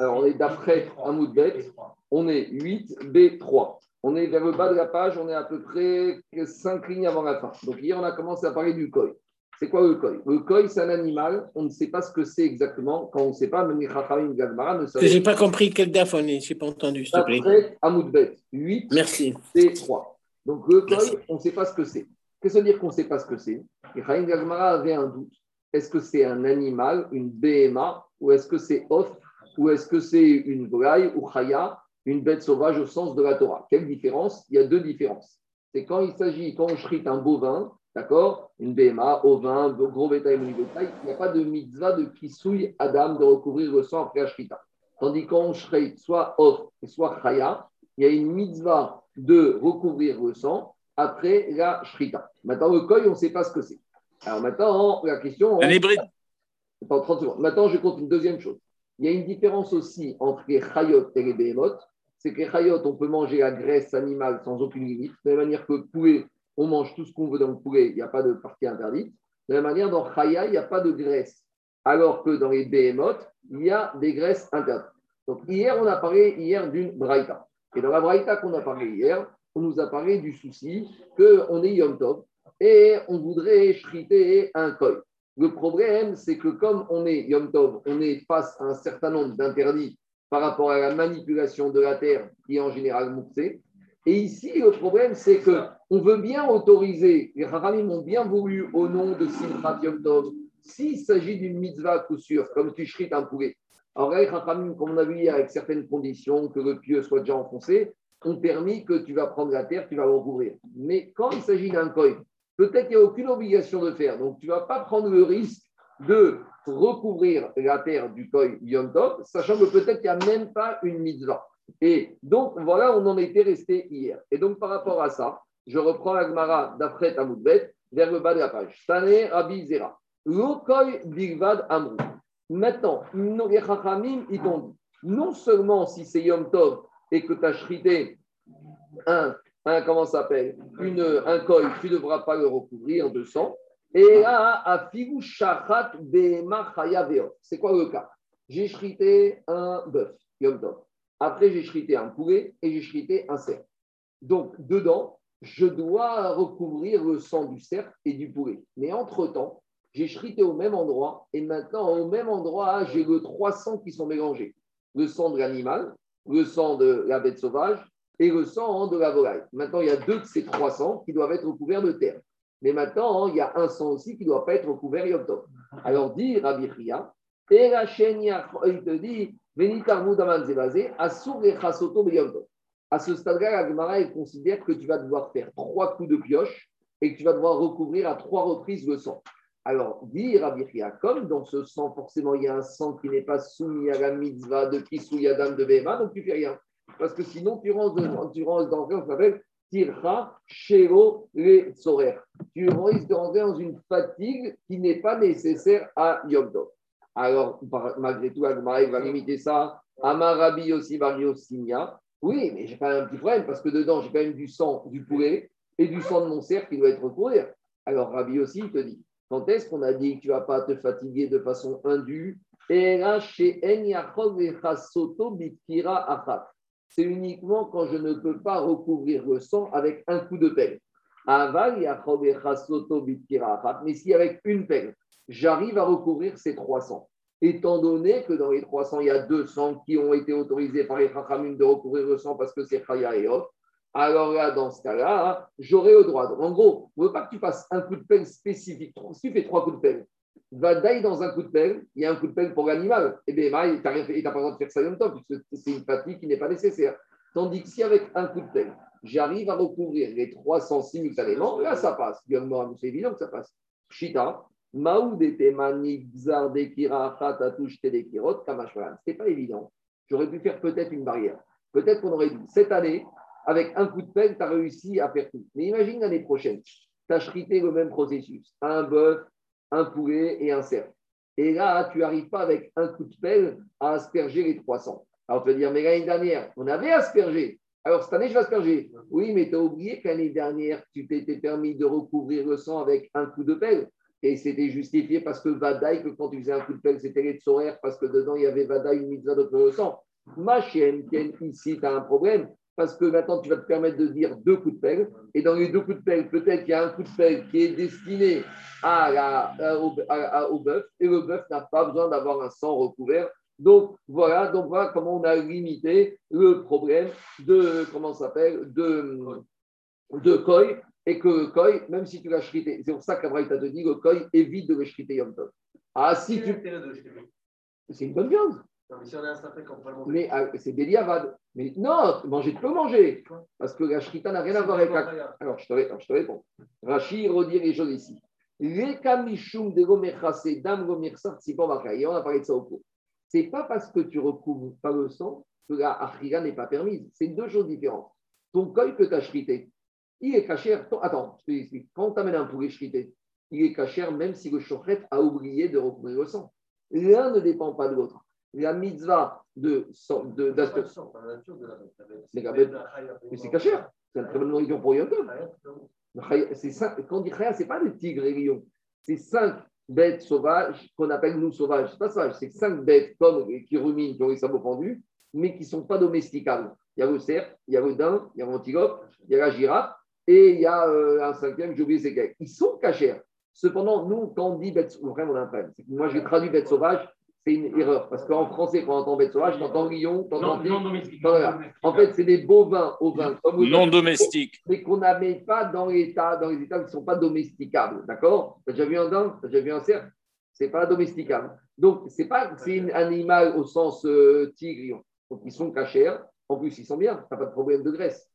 Alors, on est d'après Amoudbet, on est 8B3. On est vers le bas de la page, on est à peu près 5 lignes avant la fin. Donc, hier, on a commencé à parler du koi. C'est quoi le koi? Le koi, c'est un animal, on ne sait pas ce que c'est exactement. Quand on ne sait pas, même les Gagmara ne savent Je n'ai pas compris quel daf on est, je n'ai pas entendu, s'il te plaît. D'après Amoudbet, 8 Merci. B3. Donc, le koi, Merci. on ne sait pas ce que c'est. Qu'est-ce que ça veut dire qu'on ne sait pas ce que c'est? Et Chaim Gagmara avait un doute. Est-ce que c'est un animal, une BMA, ou est-ce que c'est off, ou est-ce que c'est une volaille ou chaya, une bête sauvage au sens de la Torah? Quelle différence? Il y a deux différences. C'est quand il s'agit, quand on chrite un bovin, d'accord? Une BMA, ovin, gros bétail, mini bétail, il n'y a pas de mitzvah de kisouille Adam de recouvrir le sang après la shrita. Tandis quand on chrite soit off, soit chaya, il y a une mitzvah de recouvrir le sang après la shrita. Maintenant, le koi, on ne sait pas ce que c'est. Alors maintenant, la question. Un hybride. Attends, 30 secondes. Maintenant, je compte une deuxième chose. Il y a une différence aussi entre les chayot et les behemoth. C'est que les chayot, on peut manger la graisse animale sans aucune limite. De la même manière que le poulet, on mange tout ce qu'on veut dans le poulet, il n'y a pas de partie interdite. De la même manière, dans chaya, il n'y a pas de graisse. Alors que dans les behemoth, il y a des graisses interdites. Donc hier, on a parlé hier d'une braïta. Et dans la braïta qu'on a parlé hier, on nous a parlé du souci qu'on est Yom Tov et on voudrait shriter un koi. Le problème, c'est que comme on est Yom Tov, on est face à un certain nombre d'interdits par rapport à la manipulation de la terre qui est en général mouxée. Et ici, le problème, c'est que on veut bien autoriser, les Haramim ont bien voulu au nom de Simchat Yom Tov, s'il s'agit d'une mitzvah coup sûr, comme tu shrites un poulet. Alors là, les Haramim, comme on a vu hier, avec certaines conditions, que le pieu soit déjà enfoncé, ont permis que tu vas prendre la terre, tu vas le recouvrir. Mais quand il s'agit d'un koi, peut-être qu'il n'y a aucune obligation de faire. Donc, tu ne vas pas prendre le risque de recouvrir la terre du koi Yom Tov, sachant que peut-être qu'il n'y a même pas une mitzvah. Et donc, voilà, on en était resté hier. Et donc, par rapport à ça, je reprends la Gemara d'Afret Amoudbet vers le bas de la page. Tane Rabbi Zera. Lokoi Bigvad Amrou. Maintenant, les Chachamim, non seulement si c'est Yom Tov et que tu as shrité un, un comment ça s'appelle, un koi, tu ne devras pas le recouvrir de sang. Et à Figu Shachat Behema Chaya Veot. C'est quoi le cas? J'ai shrité un bœuf, Yom Tov. Après, j'ai shrité un poulet et j'ai shrité un cerf. Donc, dedans, je dois recouvrir le sang du cerf et du poulet. Mais entre-temps, j'ai shrité au même endroit et maintenant, au même endroit, j'ai le trois sangs qui sont mélangés. Le sang de l'animal, le sang de la bête sauvage et le sang de la volaille. Maintenant, il y a deux de ces trois sangs qui doivent être recouverts de terre. Mais maintenant, il y a un sang aussi qui ne doit pas être recouvert Yom Tov. Alors, dit Rabbi et la chaîne, il te dit. À ce stade-là, la Gemara considère que tu vas devoir faire trois coups de pioche et que tu vas devoir recouvrir à trois reprises le sang. Alors, dit Rabbi comme dans ce sang, forcément, il y a un sang qui n'est pas soumis à la mitzvah de Kisou Yadam de Behema, donc tu fais rien. Parce que sinon, tu rentres, tu dans s'appelle Tircha Shero Le Tzorer. Tu risques de rentrer dans une fatigue qui n'est pas nécessaire à Yom Tov. Alors, malgré tout, Agmara va limiter ça. Amarabi aussi, Mario Signa. Oui, mais j'ai quand même un petit problème parce que dedans, j'ai quand même du sang du poulet et du sang de mon cerf qui doit être recouvert. Alors, Rabbi aussi, il te dit quand est-ce qu'on a dit que tu ne vas pas te fatiguer de façon indue? C'est uniquement quand je ne peux pas recouvrir le sang avec un coup de pelle. Mais si avec une pelle, j'arrive à recouvrir ces 300. Étant donné que dans les 300, il y a 200 qui ont été autorisés par les Chachamim de recouvrir le sang parce que c'est Chaya et Off, alors là, dans ce cas-là, j'aurai le droit. En gros, on ne veut pas que tu fasses un coup de pelle spécifique. Si tu fais trois coups de pelle, va d'aller dans un coup de pelle, il y a un coup de pelle pour l'animal. Et bien, tu n'as pas droit de faire ça en même temps, puisque c'est une fatigue qui n'est pas nécessaire. Tandis que si avec un coup de pelle, j'arrive à recouvrir les 300 simultanément, là, ça passe. C'est évident que ça passe. Chita, Maoud était manigzar de kira touche kirot kamashvalan. Ce pas évident. J'aurais pu faire peut-être une barrière. Peut-être qu'on aurait dit, cette année, avec un coup de pelle, tu as réussi à faire tout. Mais imagine l'année prochaine, tu as le même processus. Un bœuf, un poulet et un cerf. Et là, tu n'arrives pas avec un coup de pelle à asperger les 300. Alors, tu vas dire, mais l'année dernière, on avait aspergé. Alors, cette année, je vais asperger. Oui, mais tu as oublié que l'année dernière, tu t'étais permis de recouvrir le sang avec un coup de pelle. Et c'était justifié parce que Vadaï, que quand tu faisais un coup de pelle, c'était les parce que dedans, il y avait Vadaï, une mitzvah de sang. Ma chienne, ici, tu as un problème, parce que maintenant, tu vas te permettre de dire deux coups de pelle. Et dans les deux coups de pelle, peut-être qu'il y a un coup de pelle qui est destiné à la, au, bœuf, et le bœuf n'a pas besoin d'avoir un sang recouvert. Donc voilà, donc voilà comment on a limité le problème de, comment s'appelle, de, de koi, et que le koi, même si tu l'as chrité, c'est pour ça qu'Abraham t'a dit, le koi évite de le chriter Yom Tov. Ah, si tu. C'est une bonne viande. Non, mais si on a un Mais ah, c'est Béliavad. Mais non, manger, tu peux manger. Parce que la shrita n'a rien à voir avec la. Alors, je te, je te réponds. Rachid redire les choses ici. Les kamishum de gomerchase dam gomersar tzipor bakay. On a parlé de ça au cours. C'est pas parce que tu recouvres pas le sang que la achira n'est pas permise. C'est deux choses différentes. Ton col que tu as shrité, il est caché. Attends, je te explique. Quand tu amènes un poulet shrité, il est caché même si le chochet a oublié de recouvrir le sang. L'un ne dépend pas de l'autre la mitzvah de. de, mais c'est caché. C'est une très bonne nourriture pour Yom Quand on dit Chaya, ce n'est pas des tigres et lions. C'est cinq bêtes sauvages qu'on appelle nous sauvages. Ce pas sauvage, c'est cinq bêtes comme qui ruminent, qui ont les sabots pendus, mais qui ne sont pas domesticables. Il y a le cerf, il y a le daim, il y a l'antilope, il y a la girafe, et il y a euh, un cinquième, j'ai oublié c'est quel. Ils sont cachés. Cependant, nous, quand on dit bête, vraiment, on a un problème. Moi, j'ai traduit bête sauvage, c'est une erreur. Parce qu'en français, quand on entend bête sauvage, tu entends lion, tu entends non, domestique. En fait, c'est des bovins ovins. Comme non domestiques. Mais qu'on n'amène pas dans, l'état, dans les états qui ne sont pas domesticables. D'accord? Tu as déjà vu un dinde Tu as déjà vu un cerf? Ce n'est pas domesticable. Donc, c'est pas c'est un animal au sens euh, tigre. Donc, ils sont cachés. En plus, ils sont bien. Tu n'as pas de problème de graisse.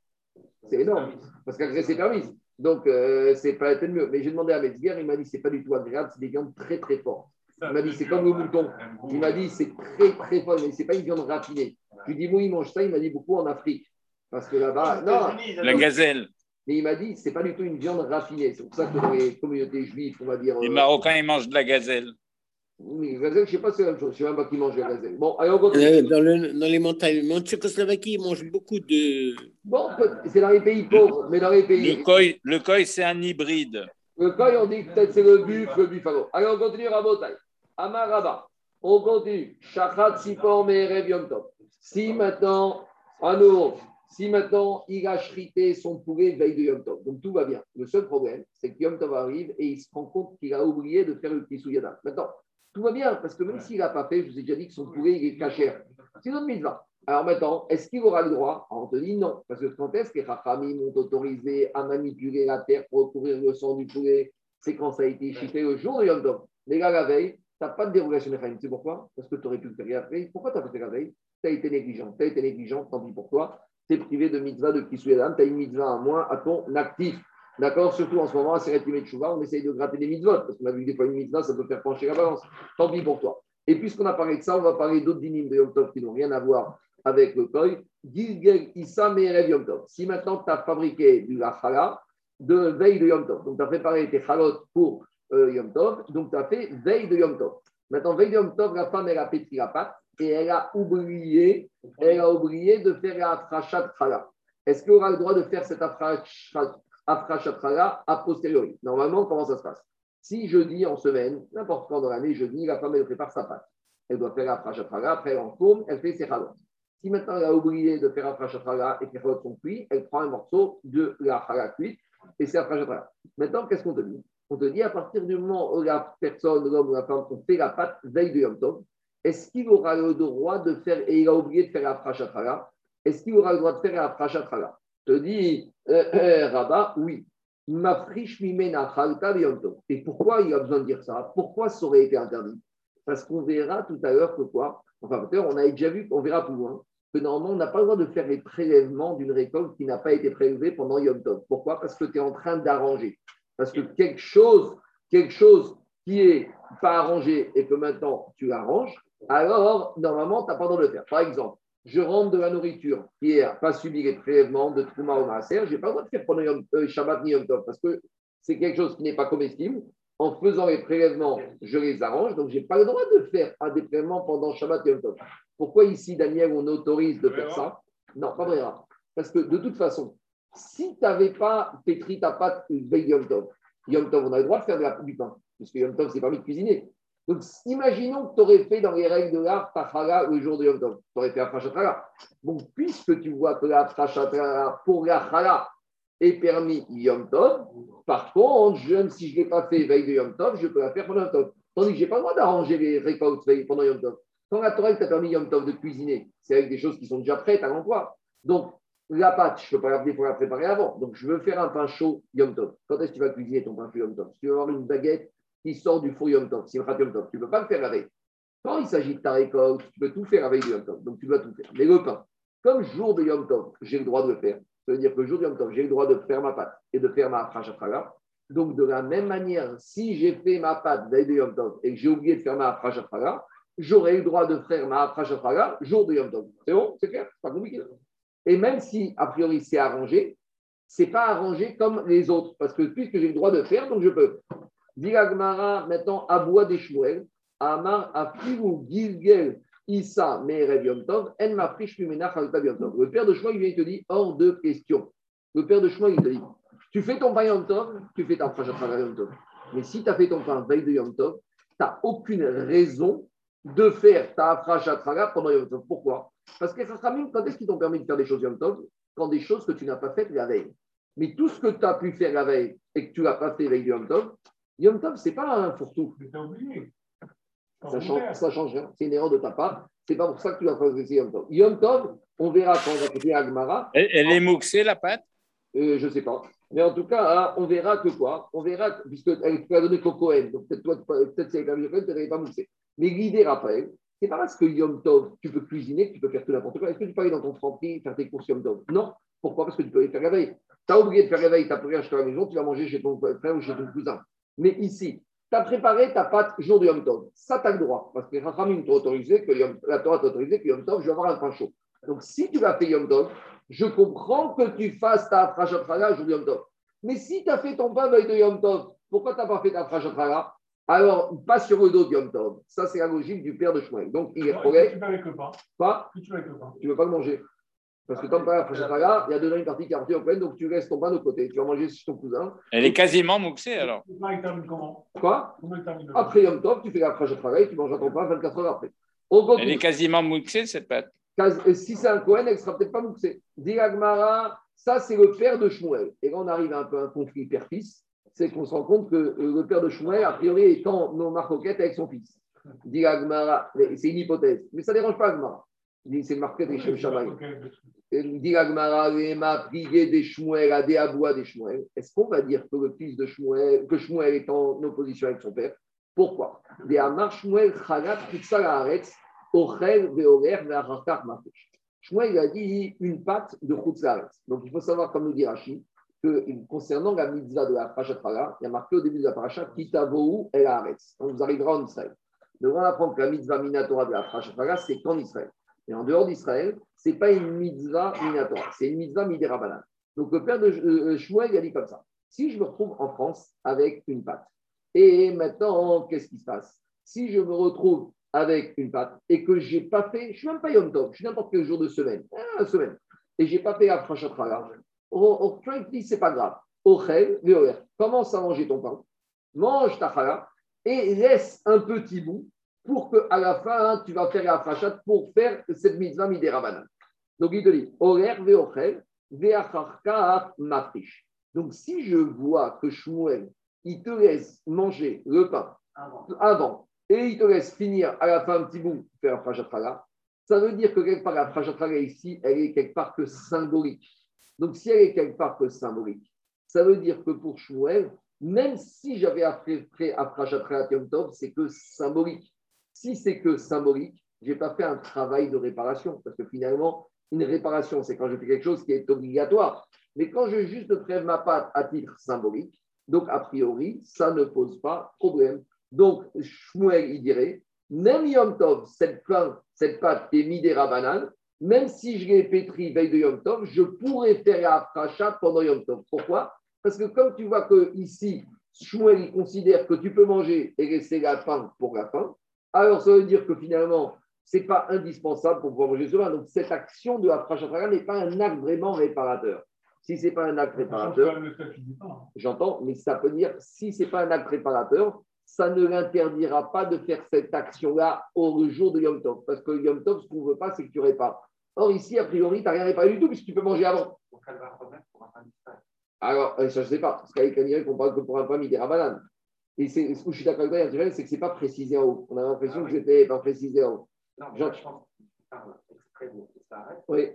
C'est énorme. Parce que la graisse est permise. Donc, euh, c'est pas être mieux. Mais j'ai demandé à Metzger, il m'a dit c'est pas du tout agréable, c'est des viandes très très fortes. Il m'a dit, c'est comme le mouton. Il m'a dit, c'est très, très fort, mais ce n'est pas une viande raffinée. Je lui ai dit, moi, il mange ça. Il m'a dit, beaucoup en Afrique. Parce que là-bas, non. La gazelle. Mais il m'a dit, c'est pas du tout une viande raffinée. C'est pour ça que dans les communautés juives, on va dire. Les euh, Marocains, ils mangent de la gazelle. Oui, la gazelle, je ne sais pas si c'est la même chose. Je ne sais même pas qui mange la gazelle. Bon, allez, on continue. Dans, le, dans les montagnes, en Tchécoslovaquie, ils mangent beaucoup de. Bon, c'est dans les pays pauvres, mais dans les pays. Le koi, c'est un hybride. Le koi, on dit que peut-être c'est le buffle, le buffalo. Allez, on continue à Botaï. Amaraba. On continue. Shachat Sipor Yom Tov. Si maintenant, à nouveau, si maintenant il a chrité son poulet veille de Yom Tov, donc tout va bien. Le seul problème, c'est que Yom Tov arrive et il se rend compte qu'il a oublié de faire le Kisuyada. Maintenant, tout va bien, parce que même s'il n'a pas fait, je vous ai déjà dit que son poulet il est caché. C'est notre mitzvah. Alors maintenant, est-ce qu'il aura le droit? On te dit non, parce que quand est-ce que les Rachamim ont autorisé à manipuler la terre pour recouvrir le sang du poulet? C'est quand ça a été chité le jour de Yom Tov. Mais là, la veille, n'as pas de dérogation mécanique. C'est pourquoi? Parce que tu aurais pu le faire après. Pourquoi tu as fait la veille Tu as été négligent. Tu as été négligent, tant pis pour toi. Tu es privé de mitzvah de Kisuyadam. Tu as une mitzvah à moins à ton actif. D'accord? Surtout en ce moment, à Seret Chouva, on essaye de gratter des mitzvahs. Parce qu'on a vu que des fois une mitzvah, ça peut faire pencher la balance. Tant pis pour toi. Et puisqu'on a parlé de ça, on va parler d'autres dynimes de Yom Tov qui n'ont rien à voir avec le koi. Gilgel Issa Merev Yom Tov. Si maintenant tu as fabriqué du lachala de veille de Yom Tov, donc tu as préparé tes chalotes pour euh, Yom Tov. Donc, tu as fait veille de Yom Tov. Maintenant, veille de Yom Tov, la femme, elle a pétri la pâte et elle a oublié, elle a oublié de faire la afrachat chala. Est-ce qu'elle aura le droit de faire cette afrachat chala a posteriori? Normalement, comment ça se passe? Si jeudi en semaine, n'importe quand dans l'année, jeudi, la femme, elle prépare sa pâte. Elle doit faire afrachat chala, après elle en tourne, elle fait ses chalotes. Si maintenant elle a oublié de faire afrachat chala et que les chalotes sont cuits, elle prend un morceau de la chala cuite et c'est afrachat chala. Maintenant, qu'est-ce qu'on te dit? On te dit à partir du moment où la personne, l'homme ou la femme, ont fait la pâte veille de Yom Tov, est-ce qu'il aura le droit de faire, et il a oublié de faire la prachatrala, est-ce qu'il aura le droit de faire la prachatrala? Te dis, euh, euh, Rabat, oui. Et pourquoi il a besoin de dire ça? Pourquoi ça aurait été interdit? Parce qu'on verra tout à l'heure que quoi? Enfin, on a déjà vu, on verra plus loin, que normalement, on n'a pas le droit de faire les prélèvements d'une récolte qui n'a pas été prélevée pendant Yom Tov. Pourquoi? Parce que tu es en train d'arranger. Parce que quelque chose, quelque chose qui est pas arrangé et que maintenant tu arranges, alors normalement, tu n'as pas le droit de le faire. Par exemple, je rentre de la nourriture qui n'a pas subi les prélèvements de Trouma ou Maaser, je n'ai pas le droit de faire pendant euh, Shabbat ni Yom Tov parce que c'est quelque chose qui n'est pas comestible. En faisant les prélèvements, je les arrange, donc je n'ai pas le droit de faire un des prélèvements pendant Shabbat et Yom Tov. Pourquoi ici, Daniel, on autorise de faire ça? Non, pas vrai. Parce que de toute façon, si tu n'avais pas pétri ta pâte veille Yom Tov, Yom Tov, on a le droit de faire de la, du pain. puisque Yom Tov, c'est permis de cuisiner. Donc, imaginons que tu aurais fait dans les règles de l'art ta chala le jour de Yom Tov. Tu aurais fait Afrashat Chala. Donc, puisque tu vois que l'Afrashat Chala pour la chala est permis Yom Tov, par contre, je, si je ne l'ai pas fait veille de Yom Tov, je peux la faire pendant Yom Tov. Tandis que je n'ai pas le droit d'arranger les récoltes pendant Yom Tov. Quand la Torah t'a permis Yom Tov de cuisiner, c'est avec des choses qui sont déjà prêtes à l'emploi. Donc, la pâte, je ne peux pas la préparer avant. Donc, je veux faire un pain chaud Yom Tov. Quand est-ce que tu vas cuisiner ton pain chaud Yom Tov? Si tu veux avoir une baguette qui sort du four Yom Tov, Simchat Yom Tov, tu ne peux pas le faire la veille. Quand il s'agit de ta récolte, tu peux tout faire avec du Yom Tov. Donc, tu dois tout faire. Mais le pain, comme jour de Yom Tov, j'ai le droit de le faire. Ça veut dire que jour de Yom Tov, j'ai le droit de faire ma pâte et de faire ma frachatraga. Donc, de la même manière, si j'ai fait ma pâte veille de Yom Tov et que j'ai oublié de faire ma frachatraga, j'aurai le droit de faire ma frachatraga jour de Yom Tov. C'est bon? C'est clair? C'est pas compliqué. Et même si, a priori, c'est arrangé, c'est pas arrangé comme les autres. Parce que puisque j'ai le droit de faire, donc je peux. Diragmara, maintenant, Aboua des Shmuel, Amar, Gilgel, Issa, Yom En Yom. Le père de Shmuel, il vient te dire hors de question. Le père de Shmuel, il te dit tu fais ton pain Yom Tov, tu fais ta Frachat Yom Tov. Mais si tu as fait ton pain veille de Yom Tov, tu n'as aucune raison de faire ta Frachat pendant Yom Tov. Pourquoi? Parce que ça sera même quand est-ce qu'ils t'ont permis de faire des choses Yom Tov Quand des choses que tu n'as pas faites la veille. Mais tout ce que tu as pu faire la veille et que tu n'as pas fait veille de Yom Tov, Yom Tov, ce n'est pas un fourre-tout. Mais t'as oublié. Ça change, ça change rien. C'est une erreur de ta part. C'est pas pour ça que tu vas progresser Yom Tov. Yom Tov, on verra quand on va écouter Agmara. Elle, elle est mouxée, la pâte? Euh, je ne sais pas. Mais en tout cas, hein, on verra que quoi? On verra, que- puisqu'elle peut donner qu'au Cohen. Donc peut-être toi, peut-être si elle a Cohen, tu n'avais pas moussé. Mais l'idée, Raphaël, c'est pas parce que Yom Tov, tu peux cuisiner, tu peux faire tout n'importe quoi. Est-ce que tu peux aller dans ton franprix faire tes courses Yom Tov? Non. Pourquoi? Parce que tu peux les faire la veille. Tu as oublié de faire la veille, tu plus rien acheté à la maison, tu vas manger chez ton frère ou chez ton cousin. Mais ici, tu as préparé ta pâte jour de Yom Tov. Ça, tu as le droit. Parce que Rachamim t'a autorisé, que la Torah t'a autorisé que Yom Tov, je vais avoir un pain chaud. Donc si tu vas faire Yom Tov, je comprends que tu fasses ta frachat jour de Yom Tov. Mais si tu as fait ton pain veille de Yom Tov, pourquoi tu n'as pas fait ta frachat Alors, pas sur le dos de Yom Tov. Ça, c'est la logique du père de Shmuel. Donc, il est que progrès. tu fais avec le pain Pas, que tu fais avec le pain tu ne veux pas le manger. Parce que tant pas la frachat il y a dedans une partie qui est remplie au plein, donc tu laisses ton pain de côté. Tu vas manger chez ton cousin. Elle est quasiment mouxée alors. Le pain, il termine comment? Quoi? Après Yom Tov, tu fais la frachat et tu manges ton pain 24 heures après. Elle est quasiment mouxée, cette pâte. Euh, Si c'est un Cohen, elle ne sera peut-être pas mouxée. Dit ça c'est le père de Shmuel. Et là, on arrive à un peu à un conflit père-fils. C'est qu'on se rend compte que euh, le père de Shmuel, a priori, est en nos marcoquettes avec son fils. Dit Agmara, c'est une hypothèse. Mais ça ne dérange pas Agmara. Dit, C'est marqué des Shem Shammai. Dit Agmara, Lema, prié des Shmuel, à des abois des Shmuel. Est-ce qu'on va dire que le fils de Shmuel, que Shmuel est en opposition avec son père? Pourquoi? Des Amar Shmuel, Chalat, Kutsal Haaretz, Ochel, Veoler, Ve'arachar, Mafresh. Shmuel a dit une pâte de Khutzlaretz. Donc il faut savoir, comme nous dit Rachid, concernant la mitzvah de la Parashat il y a marqué au début de la Parashat Kitavohu El Haaretz. On vous arrivera en Israël. Nous allons apprendre que la mitzvah Minatora de la Parashat c'est qu'en Israël. Et en dehors d'Israël, ce n'est pas une mitzvah Minatora, c'est une mitzvah Miderabanan. Donc le père de euh, Shmuel il a dit comme ça si je me retrouve en France avec une pâte, et maintenant, qu'est-ce qui se passe? Si je me retrouve avec une pâte et que je n'ai pas fait, je ne suis même pas Yom Tov, je suis n'importe quel jour de semaine, ah, semaine, et je n'ai pas fait la Frachat On dit c'est pas grave. Ochel, commence à manger ton pain, mange ta chala et laisse un petit bout pour qu'à la fin, tu vas faire la frachat pour faire cette mitzvah midérabanan. Donc il te dit, Orer, Veochel, Veacharka, Mafrish. Donc si je vois que Shmuel, il te laisse manger le pain avant et il te laisse finir à la fin un petit bout pour faire la frachat ça veut dire que quelque part la frachat ici, elle est quelque part que symbolique. Donc, si elle est quelque part que symbolique, ça veut dire que pour Shmuel, même si j'avais appris à Prachatrat Yom Tov, c'est que symbolique. Si c'est que symbolique, je n'ai pas fait un travail de réparation. Parce que finalement, une réparation, c'est quand je fais quelque chose qui est obligatoire. Mais quand je juste prélève ma pâte à titre symbolique, donc a priori, ça ne pose pas problème. Donc, Shmuel, il dirait, même Yom Tov, cette pâte qui est midera banane, même si je l'ai pétri veille de Yom Tov, je pourrais faire la pendant Yom Tov. Pourquoi? Parce que comme tu vois que ici, Shmuel il considère que tu peux manger et laisser la faim pour la fin, alors ça veut dire que finalement, ce n'est pas indispensable pour pouvoir manger ce vin. Donc cette action de la frachat n'est pas un acte vraiment réparateur. Si ce n'est pas un acte réparateur, hein. j'entends, mais ça peut dire, si ce n'est pas un acte réparateur, ça ne l'interdira pas de faire cette action-là au jour de Yom Tov. Parce que Yom Tov, ce qu'on ne veut pas, c'est que tu répares. Or, ici, a priori, tu n'as rien réparé du tout, puisque tu peux manger avant. Alors, euh, ça, je ne sais pas, parce qu'avec un qu'on parle que pour un famille des rabanan. Et ce que je suis d'accord avec toi, c'est que ce n'est pas précisé en haut. On a l'impression que c'était pas précisé en haut. Non, Jean- je pense qu'il ça arrête. Oui,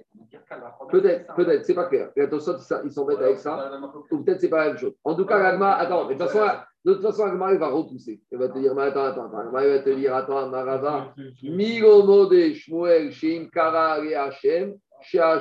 peut-être, peut-être, c'est pas clair. Et attention, ils s'embêtent avec ça. Ou peut-être c'est pas la même chose. En tout cas, l'Agma, attends, mais de toute façon, de toute façon, l'Agma, il va repousser. Il va te dire, mais attends, attends, attends. Il va te dire, attends, Marava, Migomo de Shmuel, Sheim Kara, et Hachem, Shea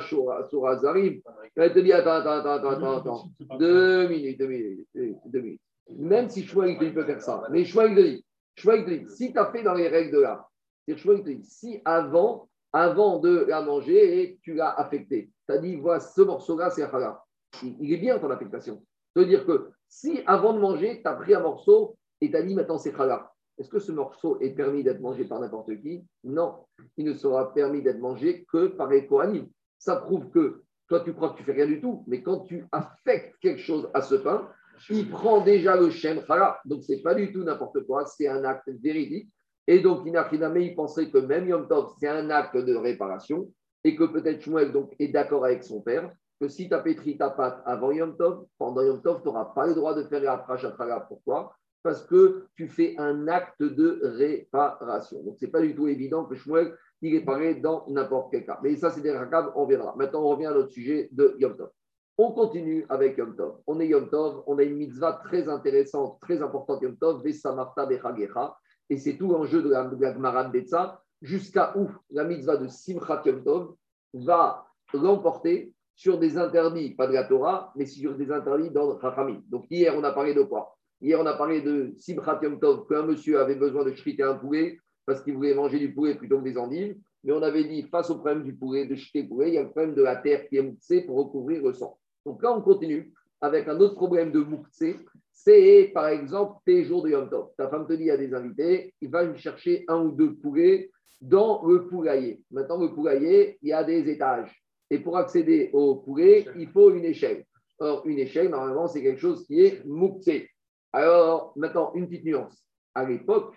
Zarim. Il va te dire, attends, attends, attends, attends, attends. Deux minutes, deux minutes, deux minutes. Même si Shmuel, il te dit, il peut faire ça. Mais Shmuel, il te dit, Shmuel, il te dit, si tu as fait dans les règles de l'art, c'est Shmuel, il te dit, si avant, avant de la manger, et tu l'as affecté, tu as dit, voilà, ce morceau-là, c'est halal. Il, est bien ton affectation. Ça veut dire que si avant de manger, tu as pris un morceau et tu as dit, maintenant, c'est halal. Est-ce que ce morceau est permis d'être mangé par n'importe qui? Non. Il ne sera permis d'être mangé que par les Kohanim. Ça prouve que toi, tu crois que tu fais rien du tout, mais quand tu affectes quelque chose à ce pain, il prend déjà le shem halal. Donc, ce n'est pas du tout n'importe quoi, c'est un acte véridique. Et donc, Inachiname, il pensait que même Yom Tov, c'est un acte de réparation et que peut-être Shmuel donc, est d'accord avec son père que si tu as pétri ta pâte avant Yom Tov, pendant Yom Tov, tu n'auras pas le droit de faire la prachatala. Pourquoi? Parce que tu fais un acte de réparation. Donc, ce n'est pas du tout évident que Shmuel, il est dans n'importe quel cas. Mais ça, c'est des rakav, on verra. Maintenant, on revient à notre sujet de Yom Tov. On continue avec Yom Tov. On est Yom Tov, on a une mitzvah très intéressante, très importante Yom Tov, Vesamarta Bechagecha, et c'est tout l'enjeu de la, de la Betsa, jusqu'à où la mitzvah de Simchat Yom Tov va l'emporter sur des interdits, pas de la Torah, mais sur des interdits dans Rachamim. Donc hier, on a parlé de quoi? Hier, on a parlé de Simchat Yom Tov, qu'un monsieur avait besoin de chriter un poulet parce qu'il voulait manger du poulet plutôt que des endives. Mais on avait dit, face au problème du poulet, de jeter le poulet, il y a le problème de la terre qui est mouxée pour recouvrir le sang. Donc là, on continue avec un autre problème de mouxée. C'est par exemple tes jours de Yom Tov. Ta femme te dit à des invités, il va lui chercher un ou deux poulets dans le poulailler. Maintenant, le poulailler, il y a des étages. Et pour accéder au poulet, il faut une échelle. Or, une échelle, normalement, c'est quelque chose qui est mouxé. Alors, maintenant, une petite nuance. À l'époque,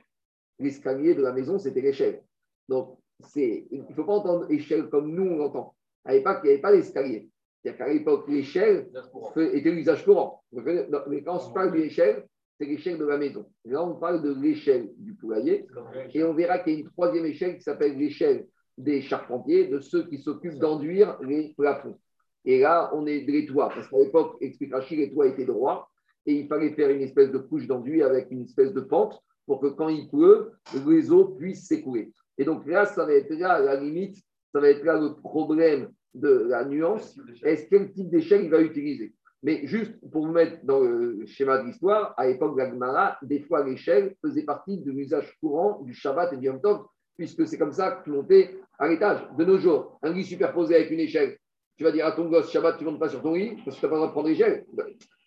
l'escalier de la maison, c'était l'échelle. Donc, c'est, il ne faut pas entendre échelle comme nous, on l'entend. À l'époque, il n'y avait pas d'escalier. C'est-à-dire qu'à l'époque, l'échelle était l'usage courant? Mais quand on parle d'une échelle, c'est l'échelle de la maison. Là, on parle de l'échelle du poulailler. Et on verra qu'il y a une troisième échelle qui s'appelle l'échelle des charpentiers, de ceux qui s'occupent d'enduire les plafonds. Et là, on est les toits. Parce qu'à l'époque, explique Rachid, les toits étaient droits. Et il fallait faire une espèce de couche d'enduit avec une espèce de pente pour que quand il pleut, les eaux puissent s'écouler. Et donc là, ça va être là, la limite, ça va être là le problème de la nuance. Est-ce quel type d'échelle il va utiliser? Mais juste pour vous mettre dans le schéma de l'histoire, à l'époque de la Gemara, des fois l'échelle faisait partie de l'usage courant du Shabbat et du Yom Tov, puisque c'est comme ça que tu montais à l'étage. De nos jours, un lit superposé avec une échelle, tu vas dire à ton gosse, Shabbat, tu ne montes pas sur ton lit, parce que tu n'as pas le droit de prendre l'échelle.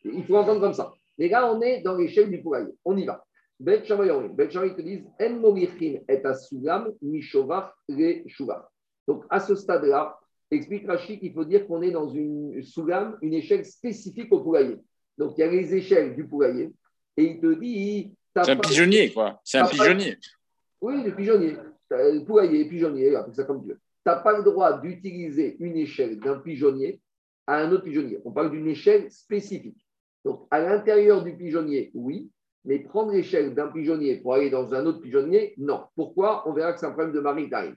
Il faut entendre comme ça. Mais là, on est dans l'échelle du poulailler. On y va. Ben Ben te disent En et mishovach le. Donc, à ce stade-là, explique Rachid qu'il faut dire qu'on est dans une sougam, une échelle spécifique au poulailler. Donc, il y a les échelles du poulailler. Et il te dit C'est un pigeonnier, quoi. C'est un pigeonnier. oui, le pigeonnier. Le poulailler, pigeonnier, appelle ça comme tu veux. Tu n'as pas le droit d'utiliser une échelle d'un pigeonnier à un autre pigeonnier. On parle d'une échelle spécifique. Donc, à l'intérieur du pigeonnier, oui, mais prendre l'échelle d'un pigeonnier pour aller dans un autre pigeonnier, non. Pourquoi? On verra que c'est un problème de maritime.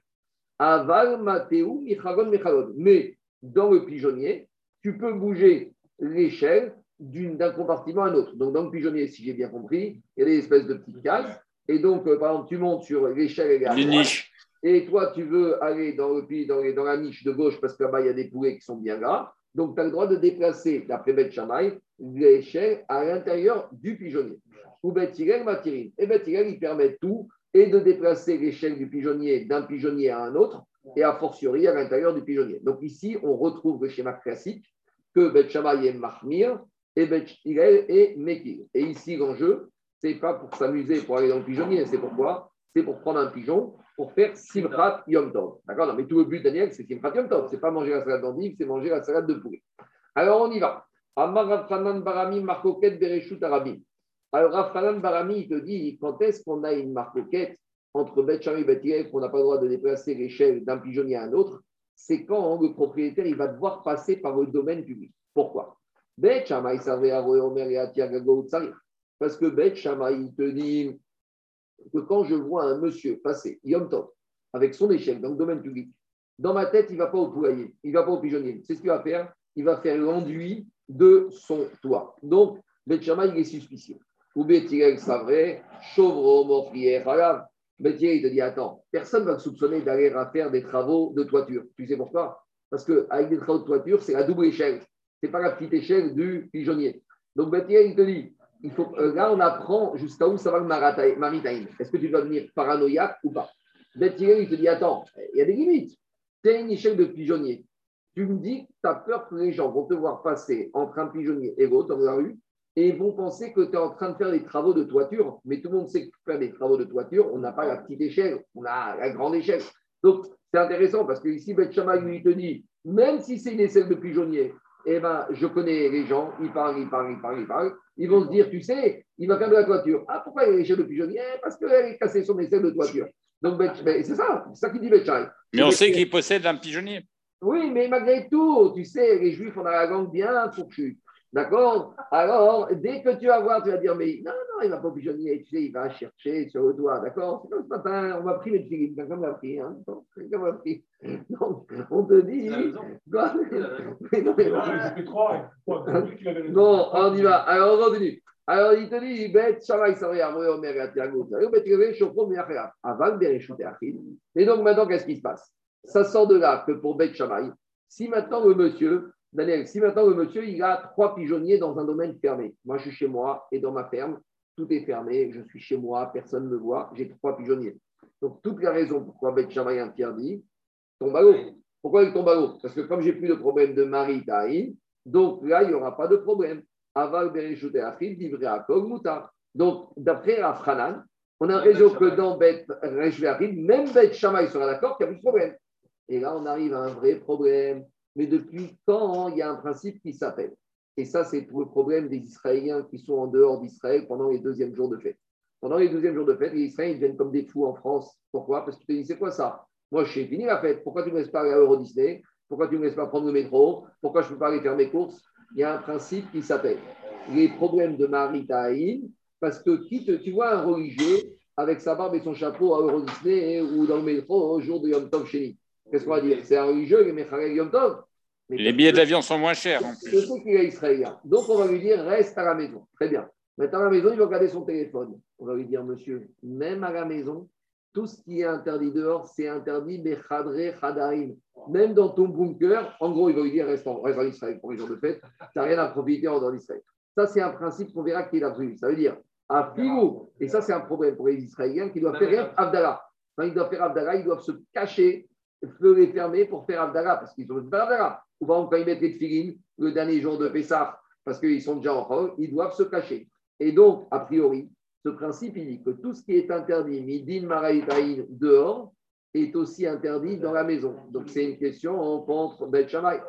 Aval, Mathéou, Michagon, Mechalon. Mais dans le pigeonnier, tu peux bouger l'échelle d'un compartiment à un autre. Donc, dans le pigeonnier, si j'ai bien compris, il y a des espèces de petites cases. Et donc, euh, par exemple, tu montes sur l'échelle, niches. Et toi, tu veux aller dans, le, dans, les- dans la niche de gauche parce que là-bas, il y a des poulets qui sont bien gras. Donc, tu as le droit de déplacer, d'après Beth Shammai, l'échelle à l'intérieur du pigeonnier. Ou Beth Hillel. Et Beth Hillel, il permet tout et de déplacer l'échelle du pigeonnier d'un pigeonnier à un autre et a fortiori à l'intérieur du pigeonnier. Donc, ici, on retrouve le schéma classique que Beth Shammai est Mahmir et Beth Hillel est Mekil. Et ici, l'enjeu, c'est pas pour s'amuser, pour aller dans le pigeonnier, c'est pourquoi C'est pour prendre un pigeon pour faire Simchat Yom Tov. D'accord? Mais tout le but, Daniel, c'est Simchat Yom Tov. C'est pas manger la salade d'endive, c'est manger la salade de poulet. Alors, on y va. Amar Barami Marcoquet Bereshut Arabim. Alors, Rafranan Barami, te dit quand est-ce qu'on a une marquette entre Bet et Bet qu'on n'a pas le droit de déplacer l'échelle d'un pigeonnier à un autre C'est quand le propriétaire il va devoir passer par le domaine public. Pourquoi? Bet Parce que Bet il te dit que quand je vois un monsieur passer Yom Tov avec son échelle dans le domaine public, dans ma tête, il ne va pas au poulailler, il ne va pas au pigeonnier. C'est ce qu'il va faire? Il va faire l'enduit de son toit. Donc, Bet il est suspicieux. Ou Betirel Savre, Chauvreau, Mofrier, Halav. Betirel, il te dit Attends, personne ne va te soupçonner d'aller faire des travaux de toiture. Tu sais pourquoi? Parce qu'avec des travaux de toiture, c'est la double échelle. Ce n'est pas la petite échelle du pigeonnier. Donc Betirel, il te dit il euh, Là, on apprend jusqu'à où ça va le maritime. Est-ce que tu dois devenir paranoïaque ou pas? Betirel, il te dit Attends, il y a des limites. Tu es une échelle de pigeonnier. Tu me dis tu as peur que les gens vont te voir passer entre un pigeonnier et l'autre dans la rue et vont penser que tu es en train de faire des travaux de toiture. Mais tout le monde sait que faire des travaux de toiture, on n'a pas la petite échelle, on a la grande échelle. Donc, c'est intéressant parce que ici, Beth lui, te dit, même si c'est une échelle de pigeonnier, eh ben, je connais les gens, ils parlent, ils parlent, ils parlent, ils parlent. Ils vont se dire, tu sais, il va faire de la toiture. Ah, pourquoi il y a une échelle de pigeonnier? Parce qu'elle est cassée son échelle de toiture. Donc, c'est ça, c'est ça qui dit Beth Mais on sait qu'il possède un pigeonnier. Oui, mais malgré tout, tu sais, les Juifs, on a la langue bien fourchue. D'accord? Alors, dès que tu vas voir, tu vas dire, mais non, non, il va pas pigeonnier, tu sais, il va chercher sur le doigt, d'accord? C'est comme ce matin, on m'a pris les films, quelqu'un m'a pris, hein Quelqu'un m'a pris. Donc, on te dit. Quoi? Bon, on y va. Alors, on continue. Alors, il te dit, bête, Shamay, Saré, Amré, Omer, Atiago, Bête, Chofro, Miachela, Avant, Bereshut, Achil. Et donc, maintenant, qu'est-ce qui se passe? Ça sort de là que pour Bête Shamay, si maintenant le monsieur, Daniel, si maintenant le monsieur, il a trois pigeonniers dans un domaine fermé, moi je suis chez moi et dans ma ferme, tout est fermé, je suis chez moi, personne ne me voit, j'ai trois pigeonniers. Donc, toute la raison pourquoi Beth Shammai interdit tombe à l'eau. Pourquoi il tombe à l'eau? Parce que comme j'ai plus de problème de mari taïn, donc là, il n'y aura pas de problème. Aval Bereshut Achid, livré à Muta. Donc, d'après Rafranan, on a réseau que dans Beth même Beth Shammai sera d'accord qu'il n'y a plus de problème. Et là, on arrive à un vrai problème. Mais depuis quand il y a un principe qui s'appelle Et ça, c'est pour le problème des Israéliens qui sont en dehors d'Israël pendant les deuxièmes jours de fête. Pendant les deuxièmes jours de fête, les Israéliens deviennent comme des fous en France. Pourquoi? Parce qu'ils te disent c'est quoi ça? Moi, suis fini la fête. Pourquoi tu ne me laisses pas aller à Euro Disney? Pourquoi tu ne me laisses pas prendre le métro? Pourquoi je ne peux pas aller faire mes courses? Il y a un principe qui s'appelle les problèmes de Maritaïn. Parce que qui tu vois un religieux avec sa barbe et son chapeau à Euro Disney ou dans le métro au jour de Yom Tov chez Qu'est-ce qu'on va dire? C'est un religieux, est Yom Tov. Les billets d'avion sont moins chers en plus. C'est qu'il est israélien. Donc on va lui dire reste à la maison. Très bien. Maintenant à la maison, il va regarder son téléphone. On va lui dire monsieur, même à la maison, tout ce qui est interdit dehors, c'est interdit mais chadarim. Même dans ton bunker, en gros, il va lui dire reste en, reste en Israël pour les jours de fête. Tu n'as rien à profiter en dehors d'Israël. Ça, c'est un principe qu'on verra qui est absolu. Ça veut dire à et ça, c'est un problème pour les Israéliens qui doivent faire Abdallah. Quand ils doivent faire Abdallah, ils doivent se cacher peut les fermer pour faire Abdallah, parce qu'ils ont pas Abdallah. Ou par exemple, quand ils mettent les filines le dernier jour de Pessah, parce qu'ils sont déjà en rôle, ils doivent se cacher. Et donc, a priori, ce principe, il dit que tout ce qui est interdit, midin maraïtaïn, dehors, est aussi interdit dans la maison. Donc, c'est une question contre Bet Shammai.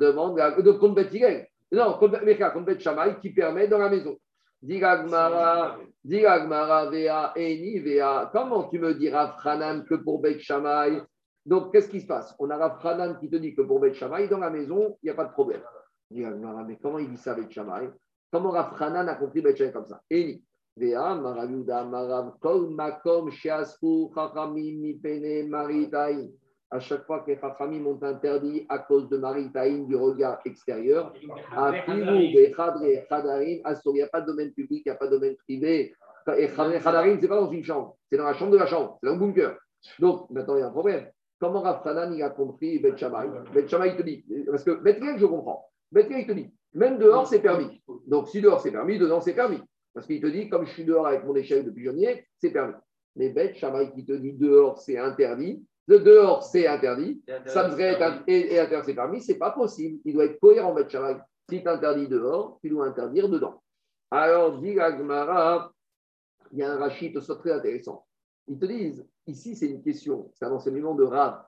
Demande de contre Bet Non, contre Bet Shammai qui permet dans la maison. Digagmara, Digagmara, Vea, Eni, Vea. Comment tu me diras, Franan, que pour Bet Shammai, donc, qu'est-ce qui se passe? On a Rav qui te dit que pour Beth Shammai, dans la maison, il n'y a pas de problème. Il dit, ah, mais comment il dit ça, Beth Comment Rav a compris Beth Shammai comme ça? Eni. À chaque fois que les Chachamim ont interdit à cause de Maritaïn du regard extérieur, à il n'y a pas de domaine public, il n'y a pas de domaine privé. Et Khadarim, ce n'est pas dans une chambre, c'est dans la chambre de la chambre, c'est dans le bunker. Donc, maintenant, il y a un problème. Comment Rafranan il a compris Bet Shammai? Bet Shammai te dit, parce que Bet je comprends. Bet il te dit, même dehors c'est permis. Donc si dehors c'est permis, dedans c'est permis. Parce qu'il te dit, comme je suis dehors avec mon échelle de pigeonnier, c'est permis. Mais Bet Shammai qui te dit dehors c'est interdit, de dehors c'est interdit, ça devrait être et, interdit c'est permis, c'est pas possible. Il doit être cohérent Bet Shammai. Si tu interdis dehors, tu dois interdire dedans. Alors, dit Agmara, il y a un rachid très intéressant. Ils te disent, ici c'est une question, c'est un enseignement de Rav.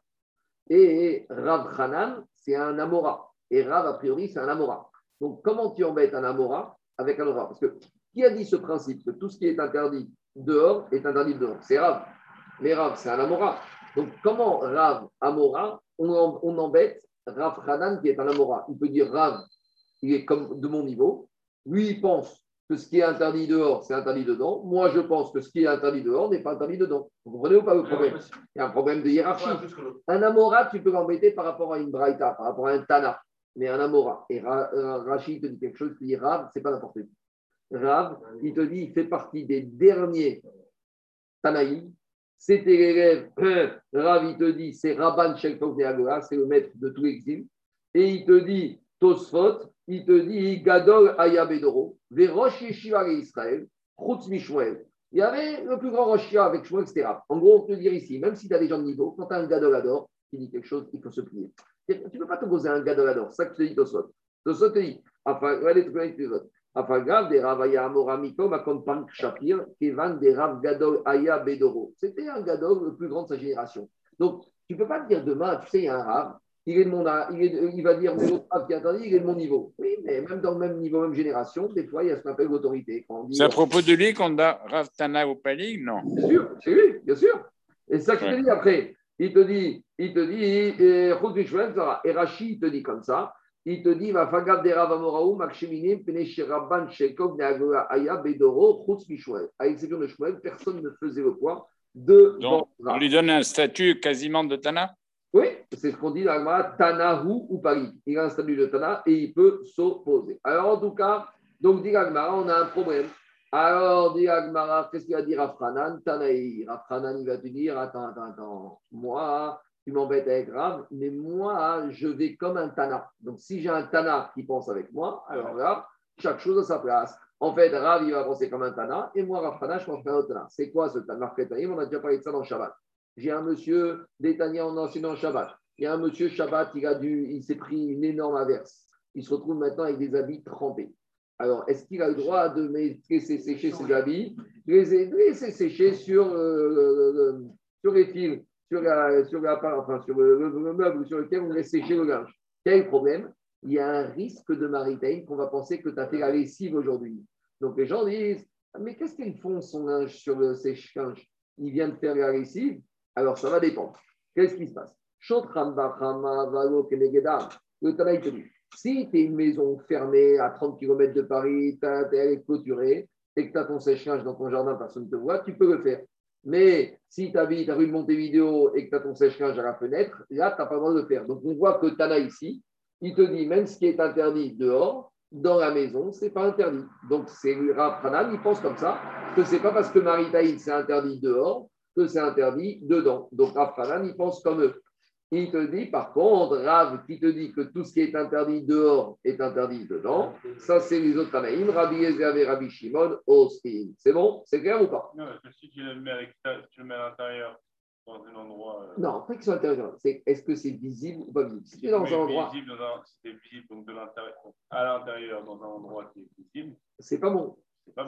Et Rav Hanan, c'est un Amora. Et Rav, a priori, c'est un Amora. Donc comment tu embêtes un Amora avec un Amora? Parce que Qui a dit ce principe que tout ce qui est interdit dehors est interdit dehors? C'est Rav. Mais Rav, c'est un Amora. Donc, comment Rav, Amora, on, embête Rav Hanan qui est un Amora? Il peut dire Rav, il est comme de mon niveau. Lui, il pense que ce qui est interdit dehors, c'est interdit dedans. Moi, je pense que ce qui est interdit dehors n'est pas interdit dedans. Vous comprenez ou pas le problème Il y a un problème de hiérarchie. Un Amora, tu peux l'embêter par rapport à une Braïta, par rapport à un Tana, mais un Amora. Et Rachid te dit quelque chose, il dit Rav, c'est pas n'importe qui. Rav, il te dit, il fait partie des derniers Tanaïs. C'était l'élève, Rav, il te dit, c'est Rabban Sheltov c'est le maître de tout l'exil. Et il te dit, Tosfot, il te dit Gadol Ayabedoro, Verosh Yeshiva Israël, Chutz Mishmuel. Il y avait le plus grand Rosh avec Shmuel, etc. En gros, on peut dire ici, même si tu as des gens de niveau, quand tu as un Gadol Ador qui dit quelque chose, il faut se plier. Tu ne peux pas te poser un Gadol Ador, ça que te dit Tosfot. Tosfot te dit, enfin, regardez tout autres. Enfin, des Pank Shapir, des Rav Gadol Aya Bedoro. C'était un Gadol le plus grand de sa génération. Donc, tu ne peux pas te dire demain, tu sais, il y a un Rav, il, est de mon, il, est, il va dire, mais l'autre qui est interdit, il est de mon niveau. Oui, mais même dans le même niveau, même génération, des fois, il y a ce qu'on appelle l'autorité. C'est à propos de lui qu'on a Rav Tana au Pali, non? Bien sûr, c'est lui, bien sûr. Et ça qu'il te dit après? Il te dit, il te dit, et Rachi, il te dit comme ça. Il te dit, va fagab de Rav Amoraou, Maksheminim, Peneshiraban, Shekov, Neagoa, Aya, Bedoro, Chutz. À l'exception de Shmuel, personne ne faisait le poids de. Donc, on lui donne un statut quasiment de Tana? Oui, c'est ce qu'on dit dans le Tanahu ou Paris. Il a un statut de Tana et il peut s'opposer. Alors, en tout cas, donc, dit on a un problème. Alors, dit qu'est-ce qu'il va dire à Franan Tanaï. Rafranan, il va te dire Attends, attends, attends. Moi, tu m'embêtes avec Rav, mais moi, je vais comme un Tana. Donc, si j'ai un Tana qui pense avec moi, alors là, chaque chose à sa place. En fait, Rav, il va penser comme un Tana, et moi, Rafranan, je pense comme un Tana. C'est quoi ce Tana? On a déjà parlé de ça dans Shabbat. J'ai un monsieur détaillé en enseignant Shabbat. Il y a un monsieur Shabbat, il, il s'est pris une énorme averse. Il se retrouve maintenant avec des habits trempés. Alors, est-ce qu'il a le droit de laisser sécher ses habits, les laisser sécher sur, euh, sur les fils, sur, la, sur, la, sur le, meuble sur lequel on laisse sécher le linge? Quel problème? Il y a un risque de maritime qu'on va penser que tu as fait la lessive aujourd'hui. Donc, les gens disent Mais qu'est-ce qu'ils font son linge sur le sèche-linge Il vient de faire la lessive alors, ça va dépendre. Qu'est-ce qui se passe? Le Tanaï te dit si tu es une maison fermée à 30 km de Paris, elle est clôturée et que tu as ton sèche-linge dans ton jardin, personne ne te voit, tu peux le faire. Mais si tu habites à rue de Montevideo et que tu as ton sèche-linge à la fenêtre, là, tu n'as pas le droit de le faire. Donc, on voit que Tana ici, il te dit même ce qui est interdit dehors, dans la maison, ce n'est pas interdit. Donc, c'est Rav il pense comme ça, que ce n'est pas parce que Maritaïd, c'est interdit dehors, que c'est interdit dedans. Donc Rav il pense comme eux. Il te dit, par contre, Rav qui te dit que tout ce qui est interdit dehors est interdit dedans, ça c'est les autres Tanaïm, Rabbi Yezer et Rabbi Shimon, Ostin. C'est bon? C'est clair ou pas? Non, si tu le mets à l'intérieur, dans un endroit. Euh... Non, pas qu'ils sont intérieurs. C'est est-ce que c'est visible ou pas visible? Si tu es dans un endroit. Visible dans c'est visible donc de l'intérieur, à l'intérieur, dans un endroit qui est visible. C'est pas bon.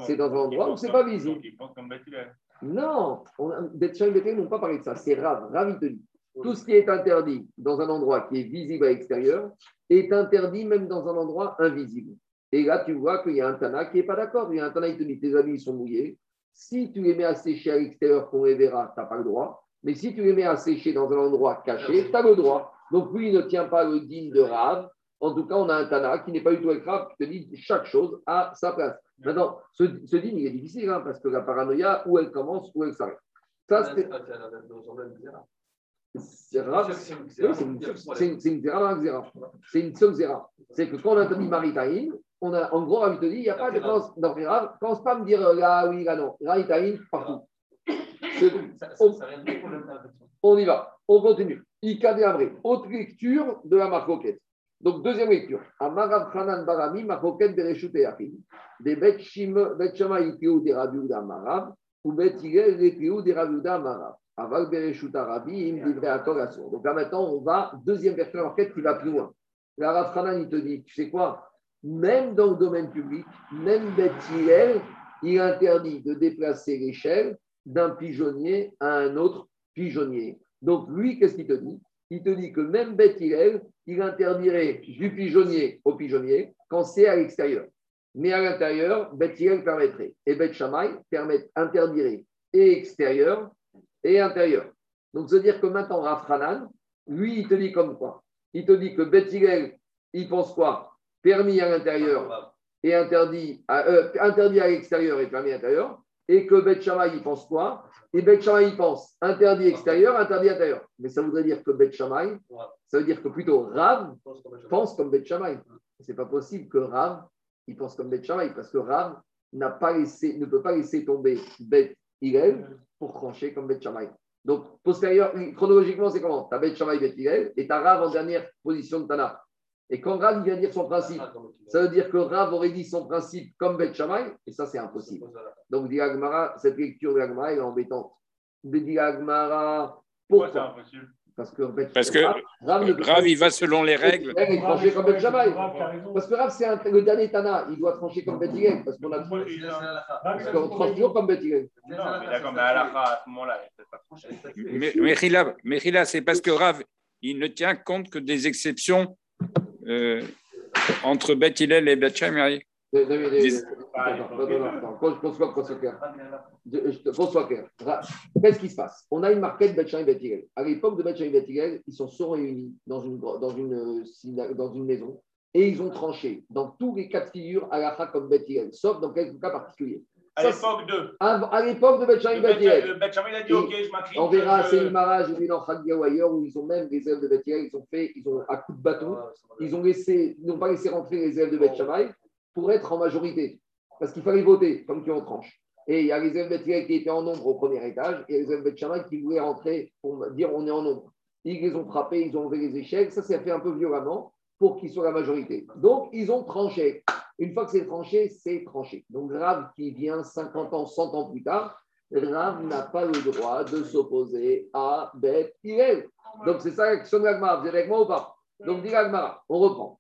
C'est dans un endroit où c'est pas visible. Donc il pense comme bâtiment. Non, et n'ont pas parlé de ça. C'est Rav. Rav, il te dit. Tout ce qui est interdit dans un endroit qui est visible à l'extérieur est interdit même dans un endroit invisible. Et là, tu vois qu'il y a un Tana qui n'est pas d'accord. Il y a un Tana qui te dit tes habits sont mouillés. Si tu les mets à sécher à l'extérieur qu'on les verra, tu n'as pas le droit. Mais si tu les mets à sécher dans un endroit caché, tu as le droit. Donc lui, il ne tient pas le digne de Rav. En tout cas, on a un Tana qui n'est pas du tout Rav, qui te dit chaque chose à sa place. Maintenant, ce, ce digne, il est difficile, hein, parce que la paranoïa, où elle commence, où elle s'arrête. Ça, c'est. C'est une zéra C'est une seule zéra. C'est que quand on a interdit Maritaïn, on a, en gros, Ravi te dit, il n'y a pas de différence. Non, grave, pense pas à me dire euh, là, oui, là, non. Maritaïn, partout. On, on y va. On continue. Ikade Abré. Autre lecture de la marque donc, deuxième lecture. Amarav Hanan Barami, Machoket Bereshut Yachid. Des Bet Shama des Rabiouda Amarav, ou Bet Yigel Ikiou des Rabiouda Amarav. Aval Bereshut Arabi, Im Divreatorason. Donc là maintenant, on va, deuxième version enquête qui va plus loin. La Rav Hanan, il te dit, tu sais quoi? Même dans le domaine public, même Bet il interdit de déplacer l'échelle d'un pigeonnier à un autre pigeonnier. Donc lui, qu'est-ce qu'il te dit? Il te dit que même Bet il interdirait du pigeonnier au pigeonnier quand c'est à l'extérieur. mais à l'intérieur, Bet Hillel permettrait. Et Bet Shammai permet, interdirait et extérieur et intérieur. Donc, ça veut dire que maintenant, Rafranan, lui, il te dit comme quoi? Il te dit que Bet Hillel, il pense quoi? Permis à l'intérieur et interdit à, euh, interdit à l'extérieur et permis à l'intérieur. Et que Bet Shammai, il pense quoi? Et Bet Shammai, il pense interdit extérieur, interdit intérieur. Mais ça voudrait dire que Bet Shammai, ça veut dire que plutôt Rav pense comme Bet Shammai. C'est pas possible que Rav, il pense comme Bet Shammai, parce que Rav n'a pas laissé, ne peut pas laisser tomber Bet Hillel pour trancher comme Bet Shammai. Donc, postérieur, chronologiquement, c'est comment? Tu as Bet Shammai, Bet et tu as Rav en dernière position de Tana. Et quand Rav vient dire son principe, ça veut dire que Rav aurait dit son principe comme Bet Shammai, et ça, c'est impossible. Donc, dit Agmara, cette lecture de Agmara est embêtante. Dit Agmara, Pourquoi c'est pourquoi impossible? Parce que, Bet- Parce que Rav ne il va selon les règles. Il est tranché comme Bet Shammai. Parce que Rav, c'est un- le dernier Tana, il doit trancher comme Bet parce qu'on a parce qu'on tranche toujours comme Bet. Non, mais d'accord, mais à la fin, à ce moment-là, il peut pas trancher. Mais, c'est parce que Rav, il ne tient compte que des exceptions euh, entre Bet Hillel et Bet Shammai. David, David, Dis- Attends, attends, attends, attends, qu'on- qu'on soit- qu'on soit clair. Je- je te- Qu'on soit clair. Ra- Qu'est-ce qui se passe? On a une marquette Bet Shammai et Bet Hillel. À l'époque de Bet Shammai et Bet Hillel, ils sont sont réunis dans une, dans, une, euh, dans une maison et ils ont tranché dans tous les cas de figure à la comme Bet Hillel, sauf dans quelques cas particuliers. À l'époque de. À, l'époque de a dit Ok, je m'incline. On verra, je- c'est une marage, vu dans Khadia ou ailleurs, où ils ont même les élèves de Bet Hillel, ils ont fait, ils ont, à coup de bâton, ils ont laissé, ils n'ont pas laissé rentrer les élèves de Bet Shammai pour être en majorité. Parce qu'il fallait voter, comme qui on tranche. Et il y a les élèves de qui étaient en nombre au premier étage, et les élèves de qui voulaient rentrer pour dire on est en nombre. Ils les ont frappés, ils ont enlevé les échelles, ça s'est fait un peu violemment pour qu'ils soient la majorité. Donc, ils ont tranché. Une fois que c'est tranché, c'est tranché. Donc, Rav qui vient 50 ans, 100 ans plus tard, Rav n'a pas le droit de s'opposer à Bet Hillel. Donc, c'est ça la question de. Vous êtes avec moi ou pas? Donc, dit l'Agmara, on reprend.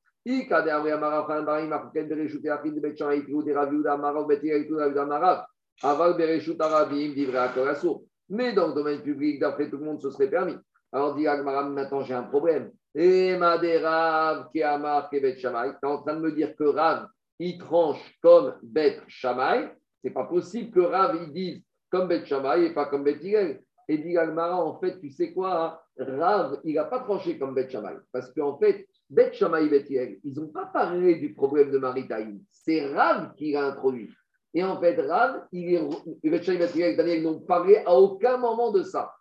Mais dans le domaine public, d'après tout le monde, ce serait permis. Alors, dit Agmara, maintenant j'ai un problème. Et Rav qui a marqué Bet Shammai, tu es en train de me dire que Rav, il tranche comme Bet Shammai. C'est pas possible que Rav, il dise comme Bet Shammai et pas comme Bet Hillel. Et dit Agmara, en fait, tu sais quoi hein? Rav, il n'a pas tranché comme Bet Shammai. Parce qu'en fait, Bet Shammai et Bet ils n'ont pas parlé du problème de Maritaïm. C'est Rav qui l'a introduit. Et en fait, Rav, il est, Bet Shammai et Bet Daniel, n'ont parlé à aucun moment de ça.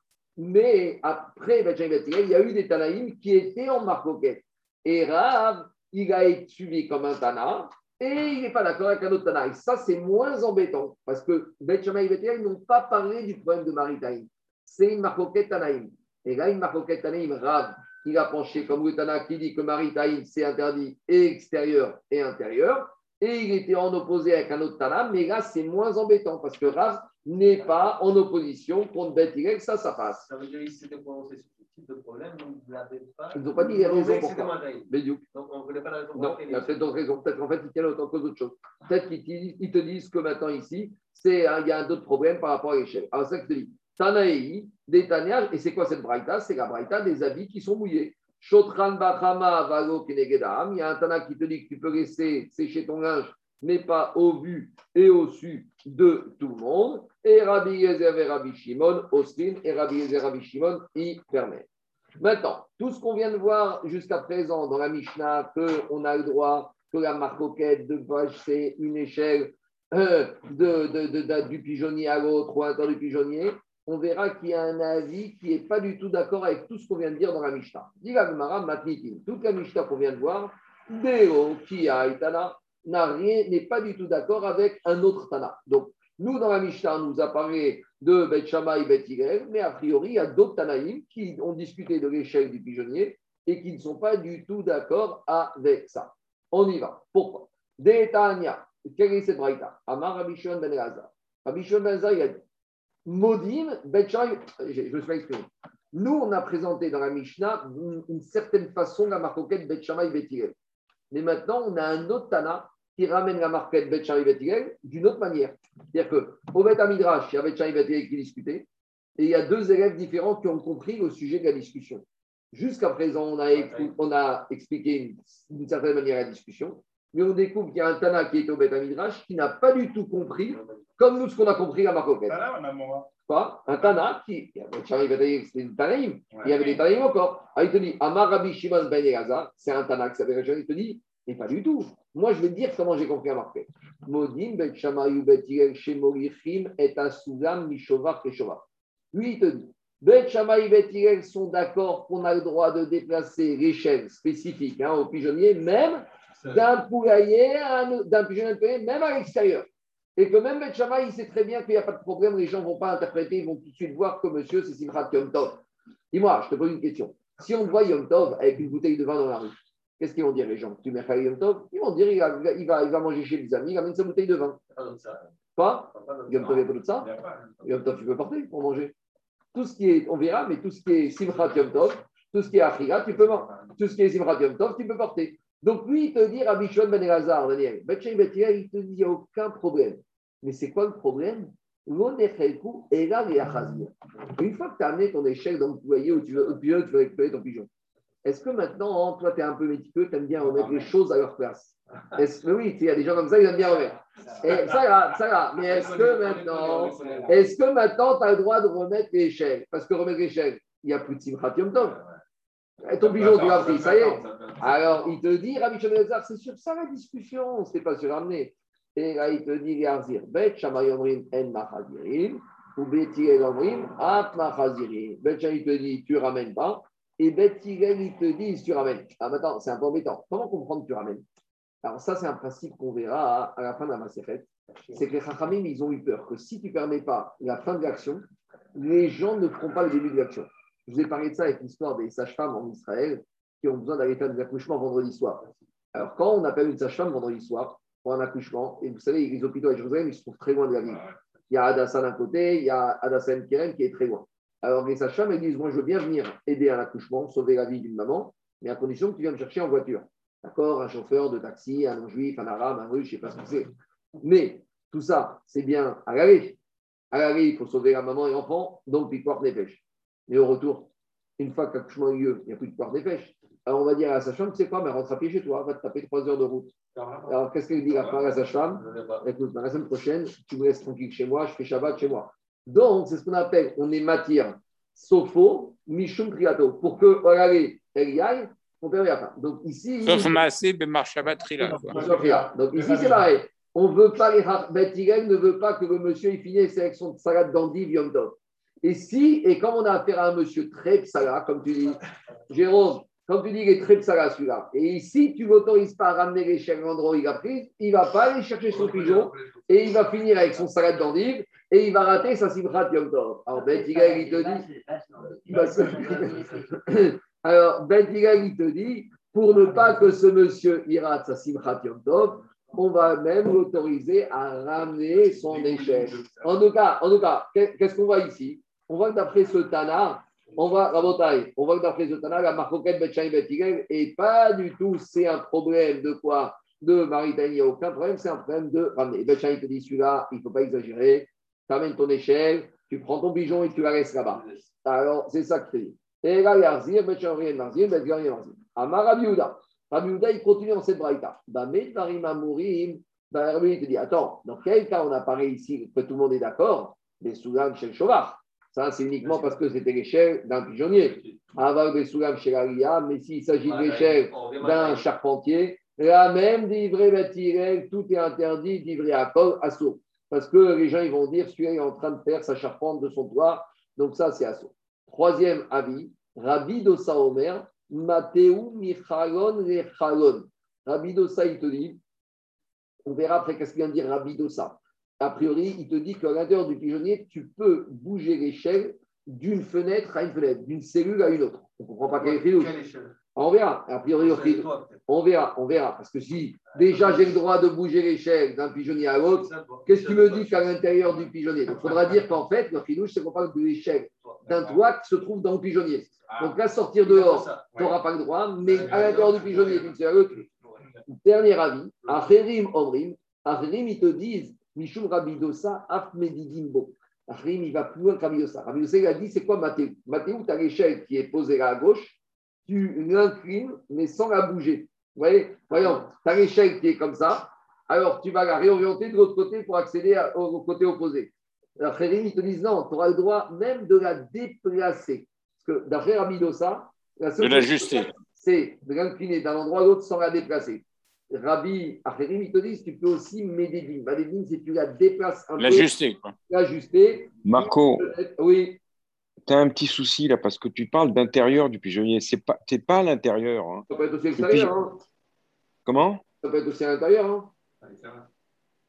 Mais après Hillel, il y a eu des Tanaïm qui étaient en marcoquette. Et Rav, il a été suivi comme un Tana. Et il n'est pas d'accord avec un autre Tana. Et ça, c'est moins embêtant. Parce que Bet Hillel n'ont pas parlé du problème de Maritaïm. C'est une marcoquette Tanaïm. Et là, une marcoquette Tanaïm, Rav, il a penché comme le Tana qui dit que Maritaïm, c'est interdit et extérieur et intérieur. Et il était en opposé avec un autre Tana, mais là, c'est moins embêtant parce que Rav n'est pas en opposition contre Bet Hillel, ça, ça passe. Ça veut dire s'étaient prononcés sur ce type de problème, vous n'avez pas. Ils n'ont pas dit les raisons pourquoi. Mais du Donc on ne connaît pas la raison. Non, il y a peut-être d'autres raisons. Peut-être qu'en fait, ils tiennent autant que d'autres choses. Peut-être qu'ils te- disent que maintenant, ici, c'est, il y a d'autres problèmes par rapport à l'échelle. Alors, ça que je te dis. Tanaï, des Tanias, et c'est quoi cette braïta? C'est la braïta des habits qui sont mouillés. Shotran Bachama Valo Kenegedam. Il y a un Tana qui te dit que tu peux laisser sécher ton linge, mais pas au vu et au su de tout le monde. Et Rabbi Yezer Rabbi Shimon, Ostin, et Rabbi Yezer Rabbi Shimon, y permettent. Maintenant, tout ce qu'on vient de voir jusqu'à présent dans la Mishnah, qu'on a le droit, que la marcoquette de c'est une échelle euh, de, du pigeonnier à l'autre ou à l'intérieur du pigeonnier, on verra qu'il y a un avis qui n'est pas du tout d'accord avec tout ce qu'on vient de dire dans la Mishnah. Dit la Gemara. Toute la Mishnah qu'on vient de voir, Deo, Kia et Tana, n'a rien- n'est pas du tout d'accord avec un autre Tana. Donc, nous, dans la Mishnah, nous a parlé de Bet Shammai et Bet Hillel, mais a priori, il y a d'autres Tanaïm qui ont discuté de l'échelle du pigeonnier et qui ne sont pas du tout d'accord avec ça. On y va. Pourquoi? Détania. Quelle est cette Amar Rabbi Shimon ben Elazar. Rabbi Shimon ben Elazar, a dit Modim, Bet. Je, me suis pas exprimé. Nous, on a présenté dans la Mishnah une, certaine façon la marcoquette Bet Shammai et Bet Hillel. Mais maintenant, on a un autre Tana qui ramène la marquette Bet Bet Hillel d'une autre manière. C'est-à-dire qu'au Bet Midrash, il y a Bet Bet Hillel qui discutaient, et il y a deux élèves différents qui ont compris le sujet de la discussion. Jusqu'à présent, on a, écou- on a expliqué une- d'une certaine manière la discussion, mais on découvre qu'il y a un Tana qui est au Beth Midrash qui n'a pas du tout compris, comme nous ce qu'on a compris à Marcoquette. Quoi? Un Tana qui. Charlie Bataille, c'était une Tanaïm. Il y avait des Tanaïm encore. Ah, il te dit Amar Rabbi Shimon Ben Elazar, c'est un Tana qui s'appelle. Il te dit Mais pas du tout. Moi, je vais te dire comment j'ai compris à Marcoquette. Modim, Bet Shamayou, Bet Hillel, Shemorichim, et Asulam, Mishovar, Keshovar. Lui, il te dit Bet et Bet Hillel sont d'accord qu'on a le droit de déplacer l'échelle spécifique hein, au pigeonnier, même d'un poulailler, à un- d'un pigeonnier même à l'extérieur. Et que même Bet il sait très bien qu'il n'y a pas de problème, les gens ne vont pas interpréter, ils vont tout de suite voir que monsieur, c'est Simchat Yom Tov. Dis-moi, je te pose une question. Si on te voit Yom Tov avec une bouteille de vin dans la rue, qu'est-ce qu'ils vont dire les gens? Tu mets Yom Tov Ils vont dire il va, il, va, il va manger chez des amis, il amène sa bouteille de vin. Pas Yom Tov, pas de ça. Yom Tov, tu peux porter pour manger. Tout ce qui est, on verra, mais tout ce qui est Simchat Yom Tov, tout ce qui est Achira, tu peux manger. Tout ce qui est Simchat Yom Tov, tu peux porter. Donc lui, il te dit, Rabbi Shimon Ben Elazar, Daniel, Hillel, il te dit, il n'y a aucun problème. Mais c'est quoi le problème? Une fois que tu as amené ton échelle dans le poulailler où tu veux, au pigeon, tu veux récupérer ton pigeon, est-ce que maintenant, toi, tu es un peu méticuleux, tu aimes bien remettre les choses à leur place Est-ce que oui, il y a des gens comme ça, ils aiment bien remettre. Et ça va, ça va. Mais est-ce que maintenant, est-ce que maintenant, tu as le droit de remettre l'échelle Parce que remettre l'échelle, il n'y a plus de Simchat Yom Tov. Et ton pigeon, tu l'as pris, ça y est. Alors, il te dit, Rabbi Shimon Elazar, c'est sur ça la discussion, ce n'est pas sur ramener. Et là, il te dit, Yarzir, Bet Shammai Omrim En Machazirim, ou Bet Hillel Omrim At Machazirim. Bet il te dit, tu ramènes pas. Et Bet Hillel, il te dit, tu ramènes. Ah, maintenant, c'est un peu embêtant. Comment comprendre que tu ramènes? Alors, ça, c'est un principe qu'on verra à, la fin de la Maseret. C'est que les Chachamim, ils ont eu peur que si tu ne permets pas la fin de l'action, les gens ne feront pas le début de l'action. Je vous ai parlé de ça avec l'histoire des sages-femmes en Israël qui ont besoin d'aller faire des accouchements vendredi soir. Alors, quand on appelle une sage-femme vendredi soir pour un accouchement, et vous savez, les hôpitaux à Jérusalem, ils se trouvent très loin de la ville. Il y a Adassa d'un côté, il y a Adassa Kerem qui est très loin. Alors, les sages-femmes, elles disent Moi, je veux bien venir aider à l'accouchement, sauver la vie d'une maman, mais à condition que tu viennes me chercher en voiture. D'accord Un chauffeur de taxi, un non-juif, un arabe, un russe, je ne sais pas ce que c'est. Mais tout ça, c'est bien à l'aller. À l'aller, il faut sauver la maman et l'enfant, donc piquoir des pêches. Mais au retour, une fois que l'accouchement a eu lieu, il n'y a plus de porte des pêches. Alors on va dire à la sage-femme, tu sais quoi, mais rentre à pied chez toi, va te taper trois heures de route. Alors qu'est-ce qu'elle dit la femme à la sage-femme Écoute, la semaine prochaine, tu me laisses tranquille chez moi, je fais Shabbat chez moi. Donc, c'est ce qu'on appelle, on est matière sopho, mishum triato. Pour que, regardez, elle y aille, on la fin. Donc ici. Sauf. Sauf rien. Donc ici, c'est pareil. On veut pas, les Beth Hillel ne veut pas que le monsieur il finisse avec son salade d'endive Yom Tov. Et si, et comme on a affaire à un monsieur très psala, comme tu dis, Jérôme, comme tu dis, il est très psala celui-là. Et ici, tu ne m'autorises pas à ramener l'échelle à l'endroit où il a pris, il ne va pas aller chercher son pigeon et il va finir avec son salade d'endive et il va rater sa simchat Yom Tov. Alors, Ben Hillel, il te dit, alors, Ben Hillel, il te dit, pour ne pas que ce monsieur il rate sa simchat Yom Tov, on va même l'autoriser à ramener son échelle. En tout cas, en tout cas, qu'est- qu'est-ce qu'on voit ici? On voit que d'après ce Tana, on voit, Rabotai, on voit que d'après ce Tana, la marcoquette Betchaï Betigel et pas du tout, c'est un problème de quoi? De Maritanie, il n'y a aucun problème, c'est un problème de ramener. Betchaï te dit celui-là, il ne faut pas exagérer, amènes ton échelle, tu prends ton pigeon et tu la laisses là-bas. Alors, c'est ça que tu dis. Et là, Yarzir, Betchaï rien Marzir, Betchaï rien Marzir. Amar. Rabbi Yehuda, il continue dans cette braïta. Bamed Varim Amurim, ben, Rabbi, il te dit, attends, dans quel cas on apparaît ici que tout le monde est d'accord Des Soulam chez le Chauvard. Ça, c'est uniquement parce que c'était l'échelle d'un pigeonnier. Avoir des Soulam chez l'Aria, mais s'il s'agit de l'échelle d'un charpentier, là même d'ivrer bâtirel, tout est interdit d'ivrer à sourd. Parce que les gens ils vont dire, celui-là est en train de faire sa charpente de son toit, donc ça c'est à sourd. Troisième avis, Rabbi Dosa Omer, Mathéou Michalon Rechalon. Rabbi Dosa, il te dit, on verra après qu'est-ce qu'il vient de dire Rabbi Dosa. A priori, il te dit qu'à l'intérieur du pigeonnier, tu peux bouger l'échelle d'une fenêtre à une fenêtre, d'une cellule à une autre. On ne comprend pas quel est le On verra. A priori, on verra, on verra. Parce que si déjà j'ai le droit de bouger l'échelle d'un pigeonnier à l'autre, qu'est-ce qui me dit qu'à l'intérieur du pigeonnier? Il faudra dire qu'en fait, le filouche, c'est qu'on parle de l'échelle d'un toit qui se trouve dans le pigeonnier. Donc là, sortir dehors, tu n'auras pas le droit, mais à l'intérieur du pigeonnier, seule à l'autre. Dernier avis, Acherim Omrim, Acherim, ils te disent, Mishum Rabidosa, Afmedidimbo. Acherim, il va plus loin que Rabidosa. Rabidosa, il a dit, c'est quoi Mathéou Mathéou, tu as l'échelle qui est posée là à gauche, tu l'inclines, mais sans la bouger. voyez Voyons, tu as l'échelle qui est comme ça, alors tu vas la réorienter de l'autre côté pour accéder à- au, au côté opposé. Alors, Khérim, ils te disent non, tu auras le droit même de la déplacer. Parce que d'après Rabbi Dossa, la De seule l'ajuster. c'est de l'incliner d'un endroit à l'autre sans la déplacer. Rabbi Acherim, ils te disent tu peux aussi médédim. Médédim, c'est tu la déplaces un peu, L'ajuster. l'ajuster. Marco, Oui, tu as un petit souci là parce que tu parles d'intérieur du pigeonnier. C'est pas, t'es pas à l'intérieur. hein. ça peut être aussi à l'extérieur. hein. Comment? Ça peut être aussi à l'intérieur. hein.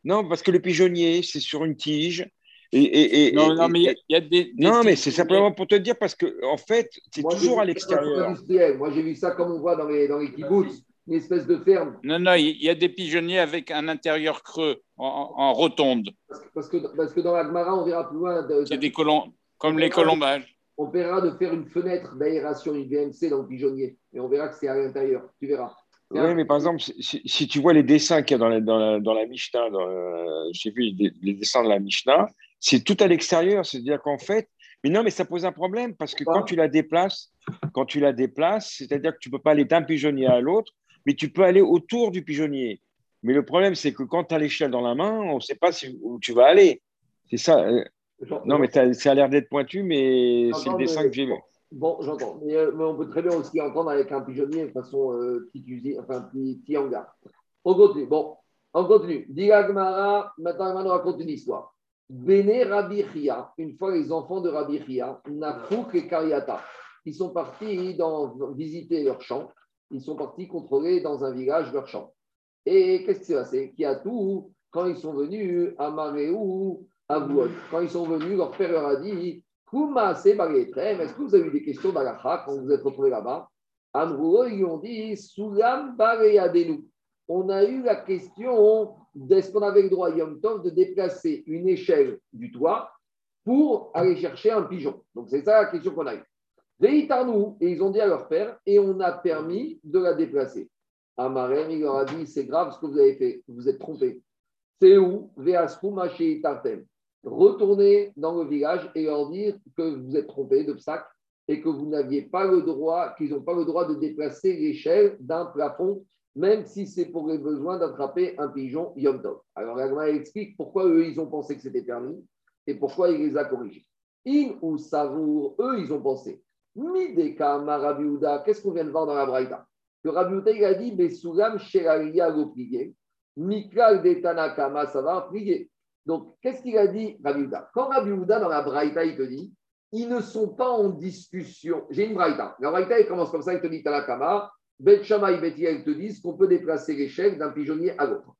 Non, parce que le pigeonnier, c'est sur une tige. Et, et- et- Non, et- non, mais il y a- y, des. des non, mais c'est simplement pour te dire parce que en fait, c'est toujours à l'extérieur. Moi, j'ai vu ça comme on voit dans les, dans les kibbutz, une espèce de ferme. Non, non, il y a des pigeonniers avec un intérieur creux, en, en rotonde. Parce que, parce que, parce que dans la Gemara, on verra plus loin. de- C'est des colom- comme les colombages. on verra de faire une fenêtre d'aération, une VMC dans le pigeonnier. Et on verra que c'est à l'intérieur. Tu verras. Oui, mais par exemple, si- tu vois les dessins qu'il y a dans la, dans la, dans la Mishnah, euh, j'ai vu les, les dessins de la Mishnah, c'est tout à l'extérieur. C'est-à-dire qu'en fait, mais non, mais ça pose un problème parce que quand tu la déplaces, quand tu la déplaces, c'est-à-dire que tu peux pas aller d'un pigeonnier à l'autre, mais tu peux aller autour du pigeonnier. Mais le problème, c'est que quand tu as l'échelle dans la main, on ne sait pas si- où tu vas aller. C'est ça. Euh, Genre- Non, mais t'as- ça a l'air d'être pointu, mais c'est le dessin mais- que j'ai vu. Bon, j'entends. Mais, euh, mais on peut très bien aussi entendre avec un pigeonnier de façon euh, petite usine, enfin petit, petit hangar. On continue. Bon, on continue. Diga maintenant on raconte une histoire. Béné Rabbi Chia, une fois les enfants de Rabbi Chia, Nafouk et Kariata, ils sont partis dans, visiter leur champ. Ils sont partis contrôler dans un village leur champ. Et qu'est-ce qui s'est passé? Qui a tout quand ils sont venus à Maréou, quand ils sont venus, leur père leur a dit est-ce que vous avez eu des questions d'Alacha quand vous vous êtes retrouvés là-bas? Ils ont dit Soulam. On a eu la question d'est-ce qu'on avait le droit, Yom Tov, de déplacer une échelle du toit pour aller chercher un pigeon? Donc c'est ça la question qu'on a eue. Et ils ont dit à leur père, et on a permis de la déplacer. Amarem, il leur a dit c'est grave ce que vous avez fait, vous êtes trompé. C'est où? Veaskum Tartem. Retournez dans le village et leur dire que vous êtes trompé de et que vous n'aviez pas le droit, qu'ils n'ont pas le droit de déplacer l'échelle d'un plafond, même si c'est pour les besoins d'attraper un pigeon Yom. Alors, Agma explique pourquoi eux, ils ont pensé que c'était permis et pourquoi il les a corrigés. In ou Savour, eux, ils ont pensé. Mideka Rabbi Houda, qu'est-ce qu'on vient de voir dans la Braïta? Que Rabbi Houda, il a dit Besoulam Sheralia go plié, Mikal de Tanakama, ça va plier. Donc, qu'est-ce qu'il a dit, Rabbi Houda Quand Rabbi Houda, dans la Braïta, il te dit ils ne sont pas en discussion. J'ai une Braïta. La Braïta, elle commence comme ça, il te dit Tanakama, Bet Shammai et Bet Hillel te disent qu'on peut déplacer l'échelle d'un pigeonnier à l'autre.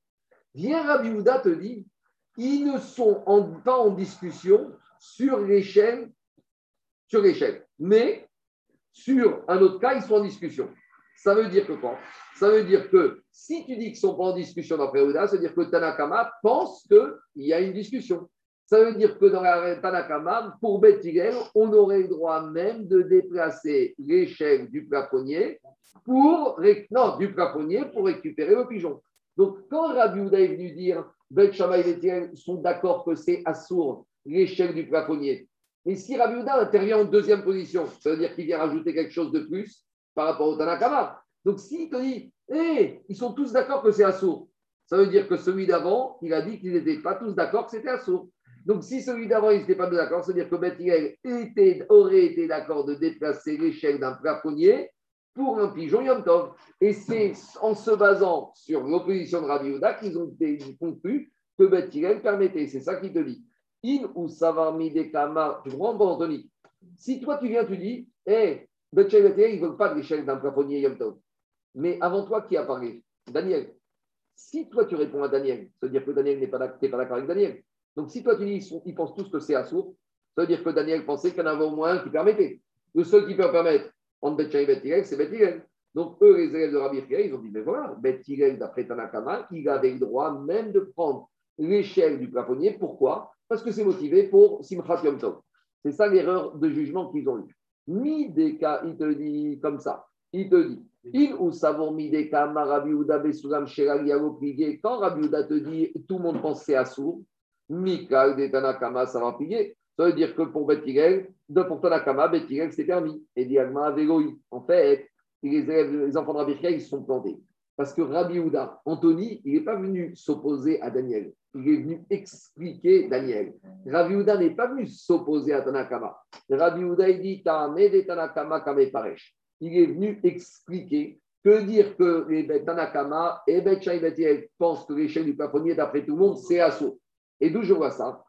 Viens Rabbi Houda te dit ils ne sont pas en discussion sur l'échelle, sur l'échelle. Mais sur un autre cas, ils sont en discussion. Ça veut dire que quoi Ça veut dire que si tu dis qu'ils ne sont pas en discussion d'après Houda, ça veut dire que Tanakama pense qu'il y a une discussion. Ça veut dire que dans la Tanakama, pour Beth on aurait le droit même de déplacer l'échelle du plafonnier pour, non, du plafonnier pour récupérer le pigeon. Donc, quand Rabbi Houda est venu dire Beth et Beth sont d'accord que c'est assourd, l'échelle du plafonnier, mais si Rabbi Houda intervient en deuxième position, ça veut dire qu'il vient rajouter quelque chose de plus? Par rapport au Tanakama. Donc, s'il te dit, hé, ils sont tous d'accord que c'est assourd, ça veut dire que celui d'avant, il a dit qu'ils n'étaient pas tous d'accord que c'était assourd. Donc, si celui d'avant, ils n'étaient pas d'accord, ça veut dire que Beth Hillel était- aurait été d'accord de déplacer l'échelle d'un plafonnier pour un pigeon Yom Tov. Et c'est en se basant sur l'opposition de Rabbi qu'ils ont conclu que Beth Hillel permettait. C'est ça qu'il te dit. In ou savar midekama. Tu comprends, Anthony? Si toi, tu viens, tu dis, hé, Beth Hillel, ils ne veulent pas de l'échelle d'un plafonnier Yom Tov. Mais avant toi, qui a parlé? Daniel. Si toi, tu réponds à Daniel, ça veut dire que Daniel n'est pas d'accord avec Daniel. Donc, si toi, tu dis, ils, pensent tous que c'est assourd, ça veut dire que Daniel pensait qu'il y en avait au moins un qui permettait. Le seul qui peut permettre entre Shammai et c'est Beth Hillel. Donc, eux, les élèves de Rabbi Hillel, ils ont dit, mais voilà, Beth Hillel, d'après Tanakama, il avait le droit même de prendre l'échelle du plafonnier. Pourquoi? Parce que c'est motivé pour Simchat Yom Tov. C'est ça l'erreur de jugement qu'ils ont eue. Mideka, il te dit comme ça. Il te dit, il ou savon Mideka, Marabi Ouda, Besulam, Sheral, Yalo, Pligé. Quand Rabbi Ouda te dit, tout le monde pense c'est Assour, Mikal, de Tanakama, ça va plier. Ça veut dire que pour Beth Hillel, de pour Tanakama, Beth Hillel, c'est permis. Et Diagma, Véloï. En fait, les, élèves, les enfants de Rabbi ils se sont plantés. Parce que Rabbi Houda, Anthony, il n'est pas venu s'opposer à Daniel. Il est venu expliquer Daniel. Rabbi Houda n'est pas venu s'opposer à Tanakama. Rabbi Houda, il dit de Tanakama Kame Paresh. Il est venu expliquer que dire que les Bet Tanakama et Shai Bet Hillel pensent que l'échelle du plafonnier, d'après tout le monde, c'est assaut. Et d'où je vois ça?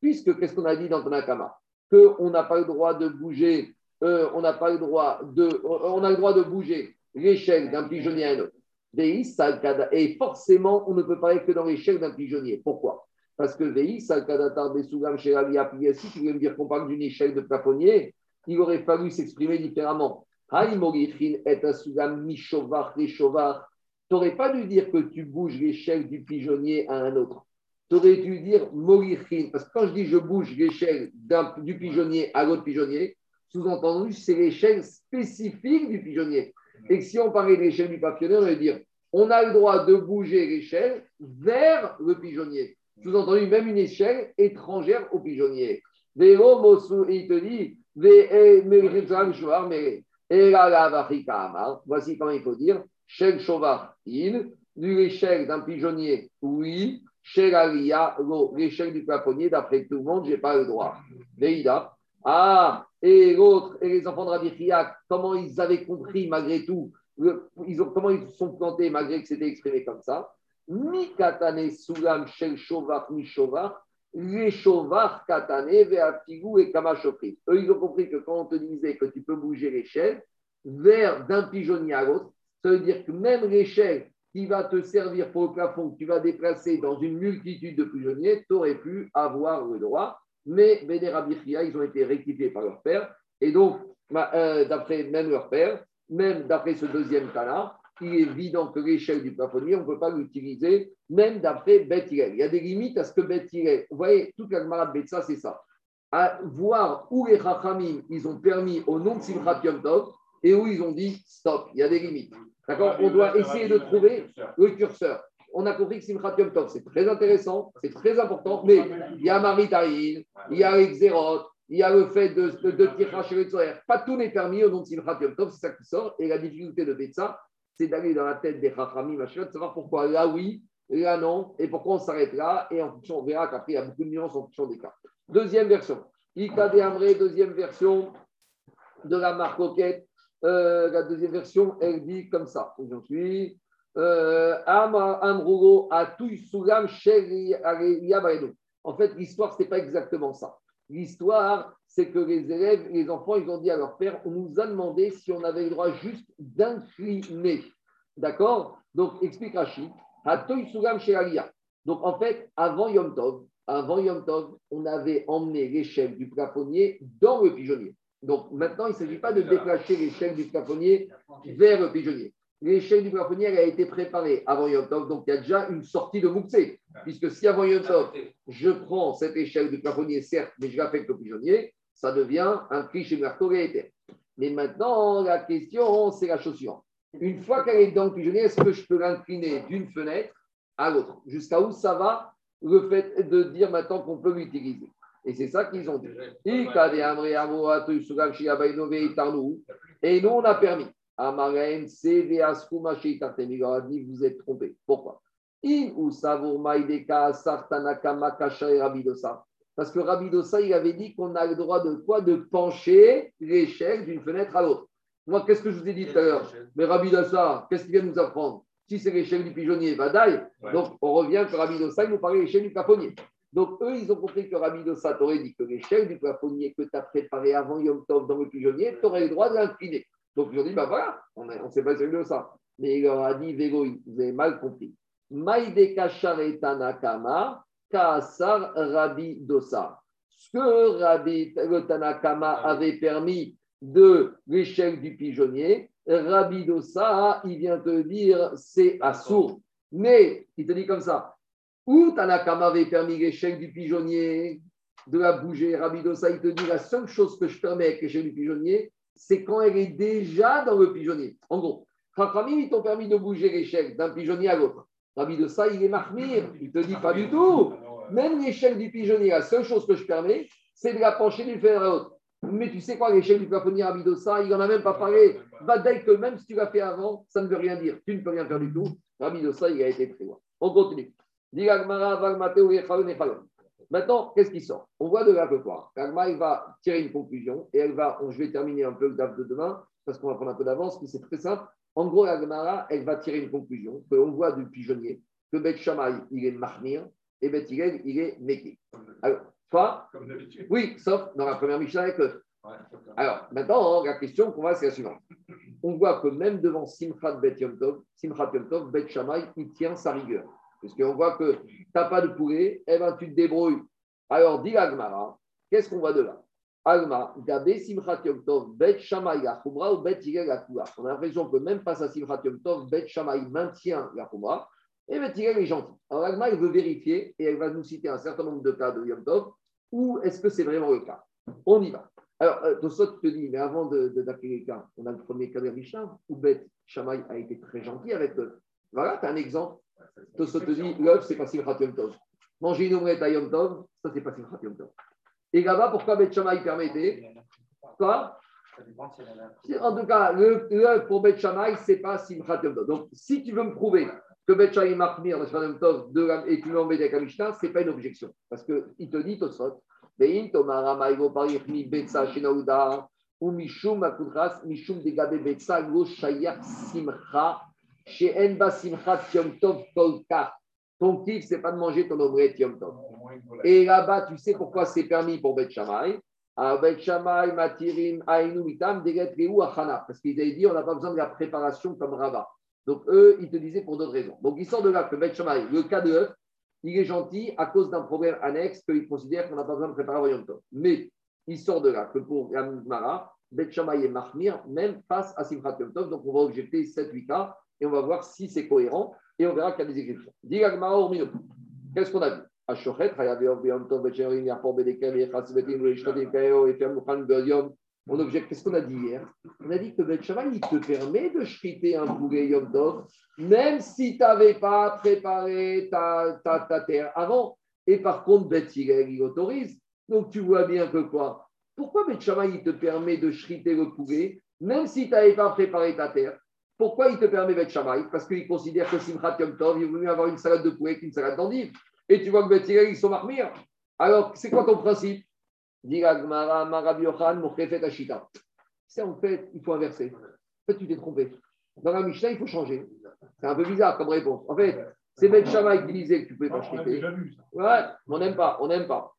Puisque, qu'est-ce qu'on a dit dans Tanakama? Qu'on n'a pas le droit de bouger, euh, on n'a pas le droit de, on a le droit de bouger l'échelle d'un pigeonnier à un autre. Et forcément, on ne peut parler que dans l'échelle d'un pigeonnier. Pourquoi? Parce que Vei, Salkadatar, Sherali, Apiyasi, qui veut dire qu'on parle d'une échelle de plafonnier, il aurait fallu s'exprimer différemment. Tu n'aurais pas dû dire que tu bouges l'échelle du pigeonnier à un autre. Tu aurais dû dire. Parce que quand je dis je bouge l'échelle du pigeonnier à l'autre pigeonnier, sous-entendu, c'est l'échelle spécifique du pigeonnier. Et si on parlait de l'échelle du papillonnier, on va dire on a le droit de bouger l'échelle vers le pigeonnier. Sous-entendu, même une échelle étrangère au pigeonnier. Il te dit Voici comment il faut dire Shel Shovar, il, l'échelle d'un pigeonnier, oui, Shel Alia, l'échelle du plafonnier, d'après tout le monde, je n'ai pas le droit. Ah, et l'autre, et les enfants de Rabbi Chiak, comment ils avaient compris malgré tout, comment ils se sont plantés malgré que c'était exprimé comme ça? Mi katane sulam shel shovar mi shovar, les shovar katane ve'afigu et kamashopri. Eux, ils ont compris que quand on te disait que tu peux bouger l'échelle vers d'un pigeonnier à l'autre, ça veut dire que même l'échelle qui va te servir pour le plafond, que tu vas déplacer dans une multitude de pigeonniers, tu aurais pu avoir le droit mais Béné Rabichia, ils ont été rectifiés par leur père. Et donc, euh, d'après même leur père, même d'après ce deuxième cas-là, il est évident que l'échelle du plafonnier, on ne peut pas l'utiliser, même d'après Beth Il y a des limites à ce que Beth Vous voyez, toute la Gemara de ça, c'est ça. À voir où les Chachamim, ils ont permis au nom de Simchat Yom Tov et où ils ont dit stop, il y a des limites. D'accord? On doit essayer de trouver le curseur on a compris que Simchat Yom Tov, c'est très intéressant, c'est très important, mais il y a Maritaïn, il y a Exerot, il y a le fait de, de, de tirer Pas tout n'est permis au nom de Simchat Yom Tov, c'est ça qui sort. Et la difficulté de ça, c'est d'aller dans la tête des Chachamim, de savoir pourquoi là oui, là non, et pourquoi on s'arrête là. Et en fonction, on verra qu'après, il y a beaucoup de nuances en fonction des cas. Deuxième version. Ikade Amré, deuxième version de la marque euh, la deuxième version, elle dit comme ça. J'en suis. Euh, en fait, l'histoire, ce n'est pas exactement ça. L'histoire, c'est que les élèves, les enfants, ils ont dit à leur père, on nous a demandé si on avait le droit juste d'incliner. D'accord? Donc, explique Rachid. Donc, en fait, avant Yom Tov, avant Yom Tov, on avait emmené l'échelle du plafonnier dans le pigeonnier. Donc, maintenant, il ne s'agit pas de déplacer l'échelle du plafonnier vers le pigeonnier l'échelle du plafonnier a été préparée avant Yom Tov, donc il y a déjà une sortie de Mouxé. Puisque si avant Yom Tov, je prends cette échelle du plafonnier, certes, mais je l'affecte au pigeonnier, ça devient un prix chez été. Mais maintenant, la question, c'est la chaussure. Une fois qu'elle est dans le pigeonnier, est-ce que je peux l'incliner d'une fenêtre à l'autre? Jusqu'à où ça va le fait de dire maintenant qu'on peut l'utiliser Et c'est ça qu'ils ont dit. Et nous, on a permis. Askuma Il a dit Vous êtes trompé. Pourquoi? In ou Rabidosa. Parce que Rabidosa, il avait dit qu'on a le droit de quoi? De pencher l'échelle d'une fenêtre à l'autre. Moi, qu'est-ce que je vous ai dit tout à l'heure? Mais Rabidosa, qu'est-ce qu'il vient de nous apprendre? Si c'est l'échelle du pigeonnier, Badaï. Donc, on revient que Rabidosa, il nous parlait de l'échelle du plafonnier. Donc, eux, ils ont compris que Rabidosa t'aurait dit que l'échelle du plafonnier que tu as préparé avant Yom Tov dans le pigeonnier, tu aurais le droit de l'incliner. Donc ils ont dit, bah voilà, on ne s'est pas servi de ça. Mais il leur a dit, Végoï, vous avez mal compris. Maïdeka Tanakama, Kaasar Rabbi Dosa. Ce que Rabbi, le Tanakama avait permis de l'échelle du pigeonnier, Rabbi Dosa, il vient te dire, c'est assourd. Mais il te dit comme ça, où Tanakama avait permis l'échelle du pigeonnier de la bouger, Rabbi Dosa, il te dit, la seule chose que je permets avec l'échelle du pigeonnier, c'est quand elle est déjà dans le pigeonnier. En gros, Chachamim, ils t'ont permis de bouger l'échelle d'un pigeonnier à l'autre. Rabbi de il est marmire. Il te dit pas du tout. Même l'échelle du pigeonnier, la seule chose que je permets, c'est de la pencher d'une fenêtre à l'autre. Mais tu sais quoi, l'échelle du plafonnier à Midosa, il n'en a même pas parlé. Va que même si tu l'as fait avant, ça ne veut rien dire. Tu ne peux rien faire du tout. Rabbi Dossa, il a été très loin. On continue. Maintenant, qu'est-ce qui sort? On voit de là que quoi? Il va tirer une conclusion et elle va, je vais terminer un peu le DAF de demain parce qu'on va prendre un peu d'avance, mais c'est très simple. En gros, l'Agmara, elle va tirer une conclusion que on voit du pigeonnier que Bet Shammai, il est Mahmir et Bet Hillel, il est Meki. Alors, toi, Comme d'habitude. oui, sauf dans la première Mishnah avec eux. Ouais. Alors, maintenant, la question qu'on va, c'est la suivante. On voit que même devant Simchat Bet Yom Tov, Simchat Yom Tov, Bet Shammai, il tient sa rigueur. Parce qu'on voit que tu n'as pas de poulet, eh ben, tu te débrouilles. Alors, dit Agmara, qu'est-ce qu'on voit de là? Agma, Gabé Simchat Yom Tov, Bet Shammai la ou. On a l'impression que même face à Simchat Yom Tov, Bet Shammai maintient la Khumra et Bet est gentil. Alors, Agma, il veut vérifier et elle va nous citer un certain nombre de cas de Yom Tov où est-ce que c'est vraiment le cas? On y va. Alors, euh, Tosot te dit, mais avant d'appeler les cas, on a le premier cas de Mishnah, où Bet Shammai a été très gentil avec eux. Voilà, tu as un exemple. Tosot te dit, l'œuf, c'est pas Simchat Yom Tov. Manger une omelette à Yom Tov, ça, c'est pas Simchat Yom Tov. Et là-bas, pourquoi Bet Shammai permettait Quoi En tout cas, l'œuf pour Bet Shammai, c'est pas Simchat Yom Tov. Donc, si tu veux me prouver que Bet Shammai marque mir Tov et tu l'embêtes avec la Mishnah, ce n'est pas une objection. Parce qu'il te dit, Tosot, Vein Tomara Maïgo Parich Mi Betsa Shenaouda, ou Mishum Akudras, Mishum Degabe Betsa, Go Shayak Simcha, She'en Ba Simcha Yom Tov Kolka. Ton kiff, c'est pas de manger ton omelette Yom Tov. Et là-bas, tu sais pourquoi c'est permis pour Bet Shammai? À Bet Shammai, Matirim, Ainu, Mitam, Deget, Reu, Achana. Parce qu'ils avaient dit, on n'a pas besoin de la préparation comme Rava. Donc, eux, ils te disaient pour d'autres raisons. Donc, il sort de là que Bet Shammai, le cas de œuf, il est gentil à cause d'un problème annexe qu'ils considèrent qu'on n'a pas besoin de préparer au Yom Tov. Mais il sort de là que pour la Mara, Bet Shammai et Mahmir, même face à Simchat Yom Tov. Donc, on va objecter 7-8 cas et on va voir si c'est cohérent et on verra qu'il y a des exceptions. Qu'est-ce qu'on a vu? On objecte, qu'est-ce qu'on a dit hier? On a dit que Bet il te permet de chriter un poulet Yom Tov, même si tu n'avais pas préparé ta, ta, ta, terre avant. Et par contre, Bet il autorise. Donc tu vois bien que quoi? Pourquoi Bet il te permet de chriter le poulet, même si tu n'avais pas préparé ta terre? Pourquoi il te permet Bet Shammai Parce qu'il considère que Simchat Yom Tov, il vaut mieux avoir une salade de poulet qu'une salade d'endive. Et tu vois que Bet ils sont marmire. Alors, c'est quoi ton principe? C'est en fait, il faut inverser. En fait, tu t'es trompé. Dans la Mishnah, il faut changer. C'est un peu bizarre comme réponse. En fait, c'est Ben Shammai qui disait que tu pouvais pas On déjà vu ça. Ouais, on n'aime pas, on n'aime pas.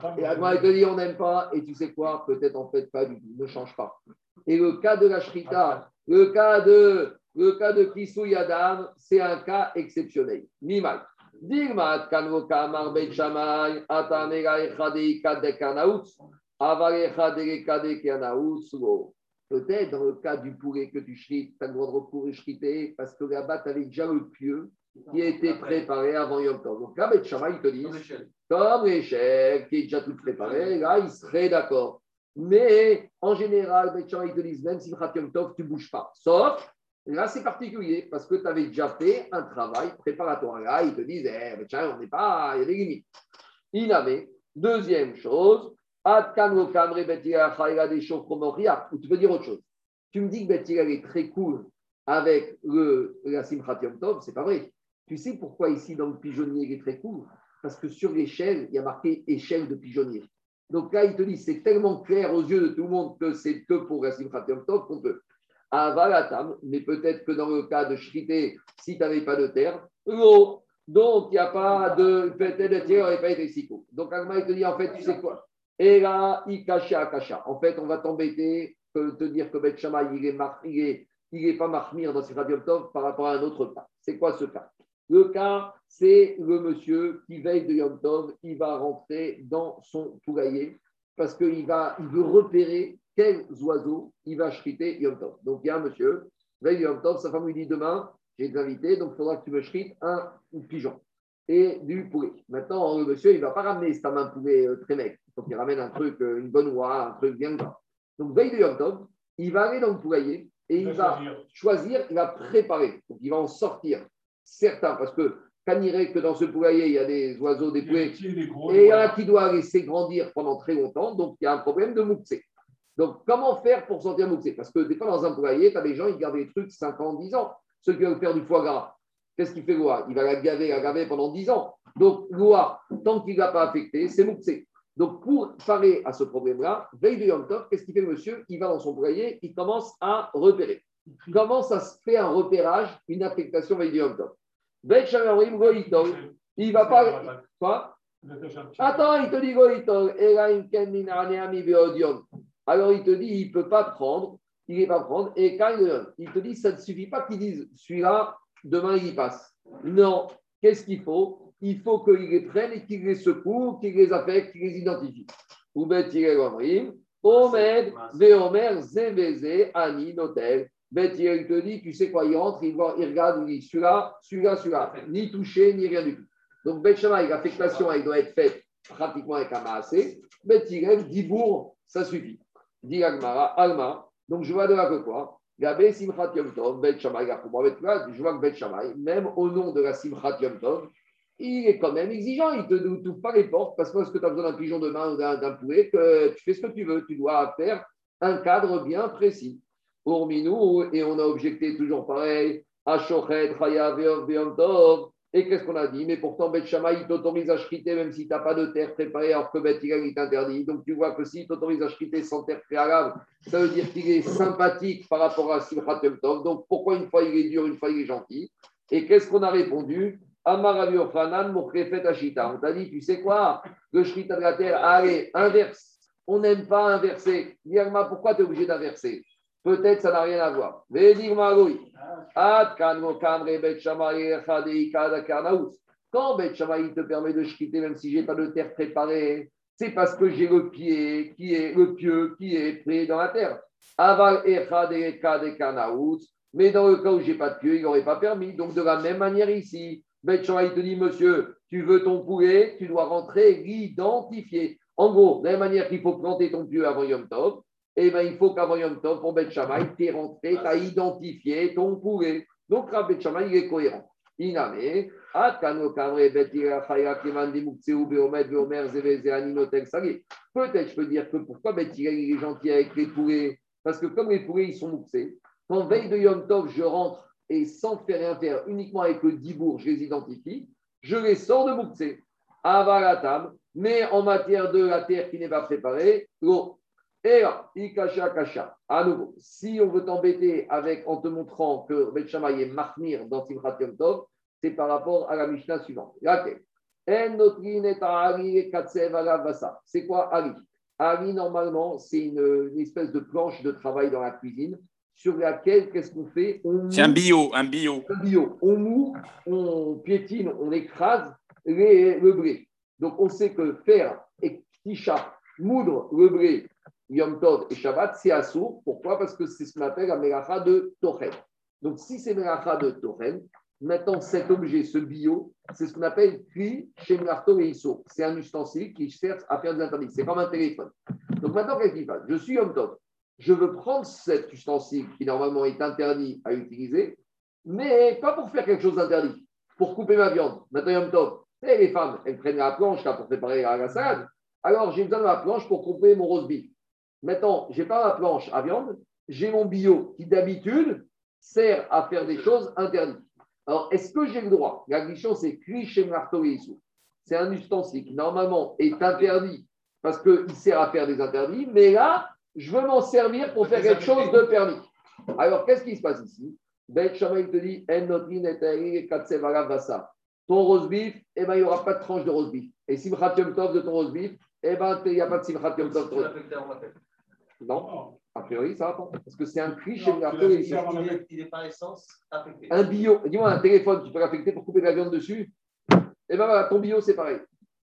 Pas, Et Agma, il te dit on n'aime pas, et tu sais quoi? Peut-être en fait pas du tout, ne change pas. Et le cas de la Shrita, le cas de, le cas de Kisou Yadam, c'est un cas exceptionnel. Mimal. Dilmat kanvo kamar bet shamay, atamega echade kadek anaoutz, avare echade kadek anaoutz, lo. Peut-être dans le cas du poulet que tu shrites, tu as le droit de recourir shriter parce que là-bas, tu avais déjà le pieu qui a été préparé avant Yom Tov. Donc là, Bet ils te disent, comme l'échec qui est déjà tout préparé, là, il serait d'accord. Mais en général, ils te disent, même si Tov, tu ne bouges pas. Sauf, là, c'est particulier parce que tu avais déjà fait un travail préparatoire. Là, ils te disent, eh, tiens, on n'est pas, il y a des limites. Il avait, deuxième chose, ou tu peux dire autre chose. Tu me dis que Betila est très cool avec le, la Simchat Yom Tov, c'est pas vrai. Tu sais pourquoi ici dans le pigeonnier il est très cool? Parce que sur l'échelle, il y a marqué échelle de pigeonnier. Donc là, il te dit, c'est tellement clair aux yeux de tout le monde que c'est que pour la Simchat Yom Tov qu'on peut. Avalatam, mais peut-être que dans le cas de Shrité, si tu n'avais pas de terre, l'eau. Donc, il n'y a pas de. Peut-être le tiers n'aurait pas si cool. Donc, Agma, il te dit, en fait, tu sais quoi? Et là, à cacha. En fait, on va t'embêter, te dire que Bet Shammai, il est, mar- il est, il est pas marmire dans Simchat Yom Tov par rapport à un autre cas. C'est quoi ce cas? Le cas, c'est le monsieur qui veille de Yom Tov, il va rentrer dans son poulailler parce qu'il va, il veut repérer quels oiseaux il va shriter Yom Tov. Donc, il y a un monsieur, veille de Yom Tov, sa femme lui dit demain, j'ai des invités, donc il faudra que tu me shrites un pigeon et du poulet. Maintenant, le monsieur, il ne va pas ramener sa main poulet euh, très maigre. Il faut qu'il ramène un truc, euh, une bonne oie, un truc bien gras. Donc, veille de Yom Tov, il va aller dans le poulailler et il va choisir. choisir, il va préparer. Donc, il va en sortir certains, parce que Canirait que dans ce poulailler, il y a des oiseaux, des poulets, et il y en a qui doit laisser grandir pendant très longtemps, donc il y a un problème de mouxé. Donc, comment faire pour sortir mouxé Parce que des fois, dans un poulailler, tu as des gens, ils gardent des trucs 5 ans, 10 ans. Ceux qui veulent faire du foie gras, qu'est-ce qu'il fait Loa? Il va la gaver, la gaver pendant 10 ans. Donc, Loa, tant qu'il ne l'a pas affecté, c'est mouxé. Donc, pour parer à ce problème-là, veille de Yom qu'est-ce qu'il fait le monsieur? Il va dans son poulailler, il commence à repérer. Comment ça se fait un repérage, une affectation veille de Yom Tov il va pas. Quoi? Attends, il te dit. Alors, il te dit, il ne peut pas prendre, il ne va pas prendre, et quand il te dit, ça ne suffit pas qu'il dise, celui-là, demain, il y passe. Non, qu'est-ce qu'il faut? Il faut qu'il les prenne et qu'il les secoue, qu'il les affecte, qu'il les identifie. Ou bet Tirel Omed, Veomer, Zeveze, Ani, Notel. Bet il te dit, tu sais quoi, il rentre, il, voit, il regarde, il dit, celui-là, celui-là, celui-là, ni touché, ni rien du tout. Donc, Bet Shammai, l'affectation, elle doit être faite pratiquement avec un maasé. Bet Tirel, Dibourg, ça suffit. Dit Agmara, Alma. Donc, je vois de là que quoi? Gabé Simchat Yom Tov, Bet Shammai, je vois que Bet même au nom de la Simchat Yom Tov, il est quand même exigeant. Il ne te t'ouvre pas les portes parce que, parce que tu as besoin d'un pigeon de main ou d'un poulet, tu fais ce que tu veux. Tu dois faire un cadre bien précis. Pour Minou, et on a objecté toujours pareil, Ashochet, Chayav, Yom Tov. Et qu'est-ce qu'on a dit? Mais pourtant, Bet il t'autorise à shriter même si tu n'as pas de terre préparée, alors que Bet il t'interdit. Donc tu vois que s'il t'autorise à shriter sans terre préalable, ça veut dire qu'il est sympathique par rapport à Simchat. Donc pourquoi une fois il est dur, une fois il est gentil? Et qu'est-ce qu'on a répondu? Amar Ashita. On t'a dit, tu sais quoi? Le shrita de la terre, allez, inverse. On n'aime pas inverser. Dirma, pourquoi tu es obligé d'inverser? Peut-être ça n'a rien à voir. Quand Bet te permet de shriter, même si je n'ai pas de terre préparée, c'est parce que j'ai le pied qui est le pieu qui est prêt dans la terre. Aval mais dans le cas où je n'ai pas de pieu, il n'aurait pas permis. Donc de la même manière ici, Bet te dit, monsieur, tu veux ton poulet, tu dois rentrer l'identifier. En gros, de la même manière qu'il faut planter ton pieu avant Yom Tov, eh ben, il faut qu'avant Yom Tov, pour Bet Shammai, tu es rentré, tu as identifié ton poulet. Donc, Rabbi Bet Shammai, il est cohérent. Iname, Atkano Kamre Bet Chaya Keman Dimukseu Beomet Beomer Zevezeani Notel Sali. Peut-être je peux dire que pourquoi Bet il est gentil avec les poulets? Parce que comme les poulets, ils sont mouxés, quand veille de Yom Tov, je rentre et sans faire rien faire, uniquement avec le dibour, je les identifie, je les sors de mouxé. Avalatam, mais en matière de la terre qui n'est pas préparée, l'eau. Et là, Ikasha Kasha, à nouveau, si on veut t'embêter avec en te montrant que Bet Shammai est marnir dans Simchat Yom Tov, c'est par rapport à la Mishnah suivante. Laquelle. C'est quoi Ali Ali, normalement, c'est une, une espèce de planche de travail dans la cuisine sur laquelle, qu'est-ce qu'on fait? C'est un bio, un bio. un bio. On moue, on piétine, on écrase les- le blé. Donc on sait que faire et tisha, moudre le blé, Yom Tov et Shabbat, c'est assourd. Pourquoi? Parce que c'est ce qu'on appelle la mélacha de Tochen. Donc si c'est mélacha de Tochen, maintenant cet objet, ce bio, c'est ce qu'on appelle Kli Shemlarto et Iso. C'est un ustensile qui sert à faire des interdits. C'est comme un téléphone. Donc maintenant, qu'est-ce qu'il fait? Je suis Yom Tov. Je veux prendre cet ustensile qui normalement est interdit à utiliser, mais pas pour faire quelque chose d'interdit, pour couper ma viande. Maintenant, Yom Tov, les femmes, elles prennent la planche là, pour préparer la, la salade. Alors, j'ai besoin de ma planche pour couper mon roast beef. Maintenant, je n'ai pas ma planche à viande, j'ai mon bio qui d'habitude sert à faire des choses interdites. Alors, est-ce que j'ai le droit? La question, c'est C'est un ustensile qui normalement est interdit parce qu'il sert à faire des interdits, mais là, je veux m'en servir pour faire quelque chose de permis. Alors, qu'est-ce qui se passe ici? Bet Shammai te dit. Ton roast beef, eh ben, il n'y aura pas de tranche de roast beef. Et Simchat Yom Tov de ton roast beef, eh ben, il n'y a pas de Simchat Yom Tov Non, a priori, ça va pas. Parce que c'est un cri chez le. Il est- Il n'est par essence affecté. Un bio, dis-moi, un téléphone, tu peux l'affecter pour couper de la viande dessus? Eh ben voilà, ton bio, c'est pareil.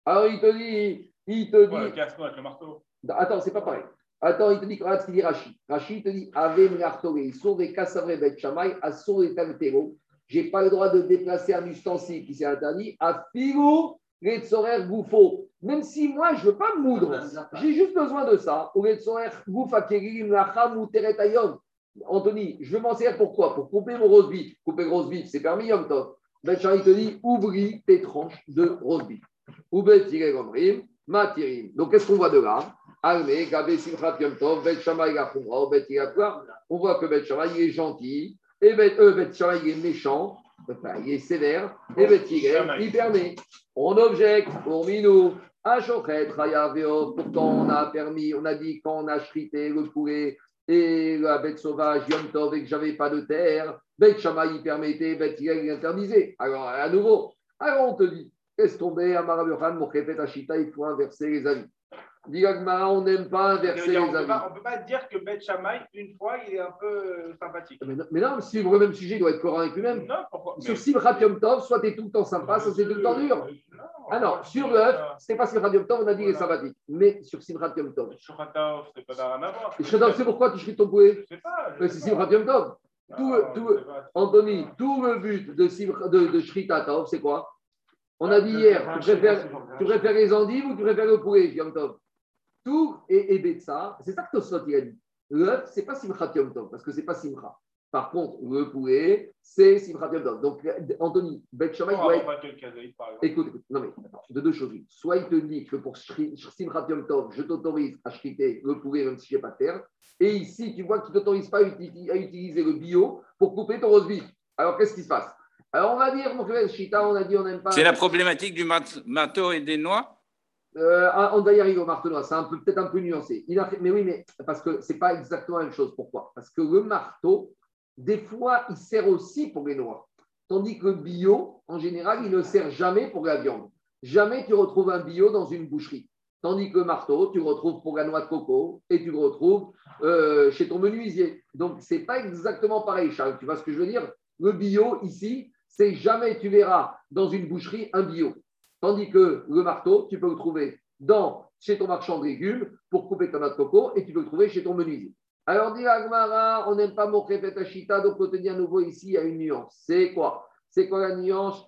Alors, il te dit, il te dit, Ouais, avec le marteau. Attends, c'est pas pareil. Attends, il te dit, regarde ce qu'il dit Rashi. Rashi te dit, Ave Mlartore, sur des Kassavre Bet Shamay, à sur des Tantero. J'ai pas le droit de déplacer un ustensile qui s'est interdit à Filou, les Tsorer Goufo. Même si moi, je veux pas me moudre. J'ai juste besoin de ça. Ou les Tsorer Goufa Kerim Lacham ou Teretayom. Anthony, je veux m'en servir pour quoi? Pour couper mon rose beef. Couper le rose beef, c'est permis, Yom Tov. Bet Shammai te dit oublie tes tranches de rosbif. Ou Bet Hillel Omrim, Matirim. Donc qu'est-ce qu'on voit de là? Almé, Gabé, Simchat Yom Tov, Bet Shammai Gafumra, Bet. On voit que Bet Shammai il est gentil et Bet, euh, Bet Shammai il est méchant, il est sévère, et Bet Hillel il permet. On objecte, pour Minou. Veo, pourtant on a permis, on a dit quand on a chrité le poulet et la bête sauvage, Yom Tov, et que j'avais pas de terre, Bet Shammai il permettait, Bet Hillel il interdisait. Alors à nouveau, alors on te dit, laisse tomber, Amarabiochan, Mokhefet, Ashita, il faut inverser les avis. On n'aime pas inverser on les ne avis. peut pas dire que Bet Shammai, une fois, il est un peu euh, sympathique. Mais non, mais non, le même sujet, il doit être cohérent avec lui-même. Non, pourquoi? Sur Yom Tov, soit tu es tout le temps sympa, soit tu es tout le temps dur. Ah non, sur le œuf, ce n'est pas Yom Tov, on a dit les sympathiques. Mais sur Simchat Yom Tov. Shukhatov, c'est pas rien à voir. C'est pourquoi tu chutes ton poulet? Je sais pas. c'est pas. Simchat Yom Tov. Anthony, tout le but de, de, de Shrita Tov, c'est quoi? On a dit hier, tu préfères, tu préfères les endives ou tu préfères le poulet, Yom Tov? Tout est aidé de ça. C'est ça que Tosfot il a dit. L'œuf, ce n'est pas Simchat Yom Tov, parce que ce n'est pas Simcha. Par contre, le poulet, c'est Simchat Yom Tov. Donc, Anthony, Bet Shammai doit être que exemple. Écoute, écoute, non mais attends, de deux choses. une. Soit il te dit que pour Simchat Yom Tov, je t'autorise à shriter le poulet même si je n'ai pas de terre. Et ici, tu vois qu'il ne t'autorise pas à, uti- à utiliser le bio pour couper ton rose beef. Alors qu'est-ce qui se passe? Alors on va dire, mon frère Shita, on a dit on n'aime pas. C'est la problématique du mat- et des noix? Euh, on va y arriver au marteau noir, c'est peut-être un peu nuancé. Mais oui, mais parce que ce n'est pas exactement la même chose. Pourquoi? Parce que le marteau, des fois, il sert aussi pour les noix. Tandis que le bio, en général, il ne sert jamais pour la viande. Jamais tu retrouves un bio dans une boucherie. Tandis que le marteau, tu le retrouves pour la noix de coco et tu le retrouves euh, chez ton menuisier. Donc, ce n'est pas exactement pareil, Charles. Tu vois ce que je veux dire? Le bio, ici, c'est jamais tu verras dans une boucherie un bio. Tandis que le marteau, tu peux le trouver dans, chez ton marchand de légumes pour couper ta noix de coco et tu peux le trouver chez ton menuisier. Alors, dit Agmara, on n'aime pas Mokhef et Ashita, donc on te dit à nouveau ici, il y a une nuance. C'est quoi? C'est quoi la nuance?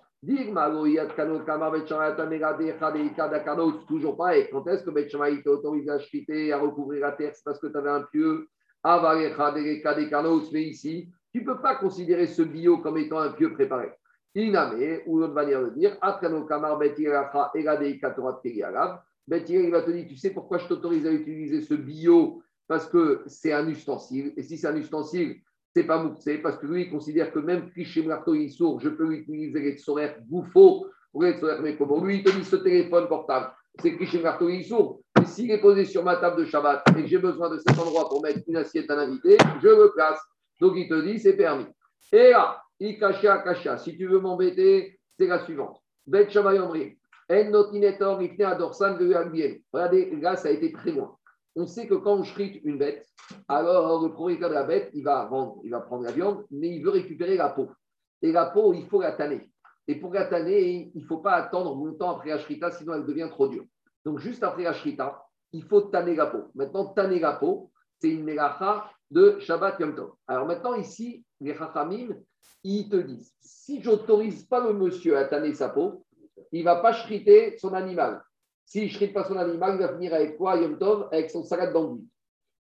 Toujours pareil. Quand est-ce que Bet Shammai t'a autorisé à chriter, à recouvrir la terre? C'est parce que tu avais un pieu. Mais ici, tu ne peux pas considérer ce bio comme étant un pieu préparé. Iname, ou l'autre manière de dire, Atkano, Kamar, Bet Iracha, Ega, Deika, Torah, il va te dire, tu sais pourquoi je t'autorise à utiliser ce bio? Parce que c'est un ustensile. Et si c'est un ustensile, c'est pas mouxé, parce que lui, il considère que même cliché marteau il sourd, je peux utiliser les solaires bouffaux ou les mais pour lui, il te dit ce téléphone portable, c'est cliché marteau il sourd. Et s'il est posé sur ma table de Shabbat et j'ai besoin de cet endroit pour mettre une assiette à l'invité, je le place. Donc il te dit, c'est permis. Et là, Ikasha Kasha, si tu veux m'embêter, c'est la suivante. Bet Shammai Omri, En Ifne Adorsan de. Regardez, là, ça a été très loin. On sait que quand on shrite une bête, alors le propriétaire de la bête, il va vendre, il va prendre la viande, mais il veut récupérer la peau. Et la peau, il faut la tanner. Et pour la tanner, il ne faut pas attendre longtemps après la shrita, sinon elle devient trop dure. Donc juste après la shrita, il faut tanner la peau. Maintenant, tanner la peau, c'est une mélacha de Shabbat Yom Tov. Alors maintenant, ici, les Chachamim, ils te disent, si j'autorise pas le monsieur à tanner sa peau, il va pas shriter son animal. S'il ne shrite pas son animal, il va finir avec quoi, Yom Tov? Avec son salade d'anguille.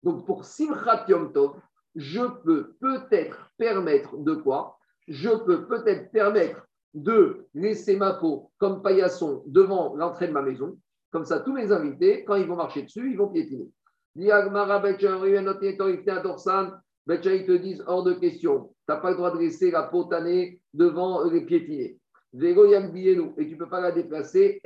Donc pour Simchat Yom Tov, je peux peut-être permettre de quoi? Je peux peut-être permettre de laisser ma peau comme paillasson devant l'entrée de ma maison. Comme ça, tous mes invités, quand ils vont marcher dessus, ils vont piétiner. Ils te disent hors de question. Tu n'as pas le droit de laisser la peau tannée devant les piétinés. Vélo Yagbienu, et tu ne peux pas la déplacer.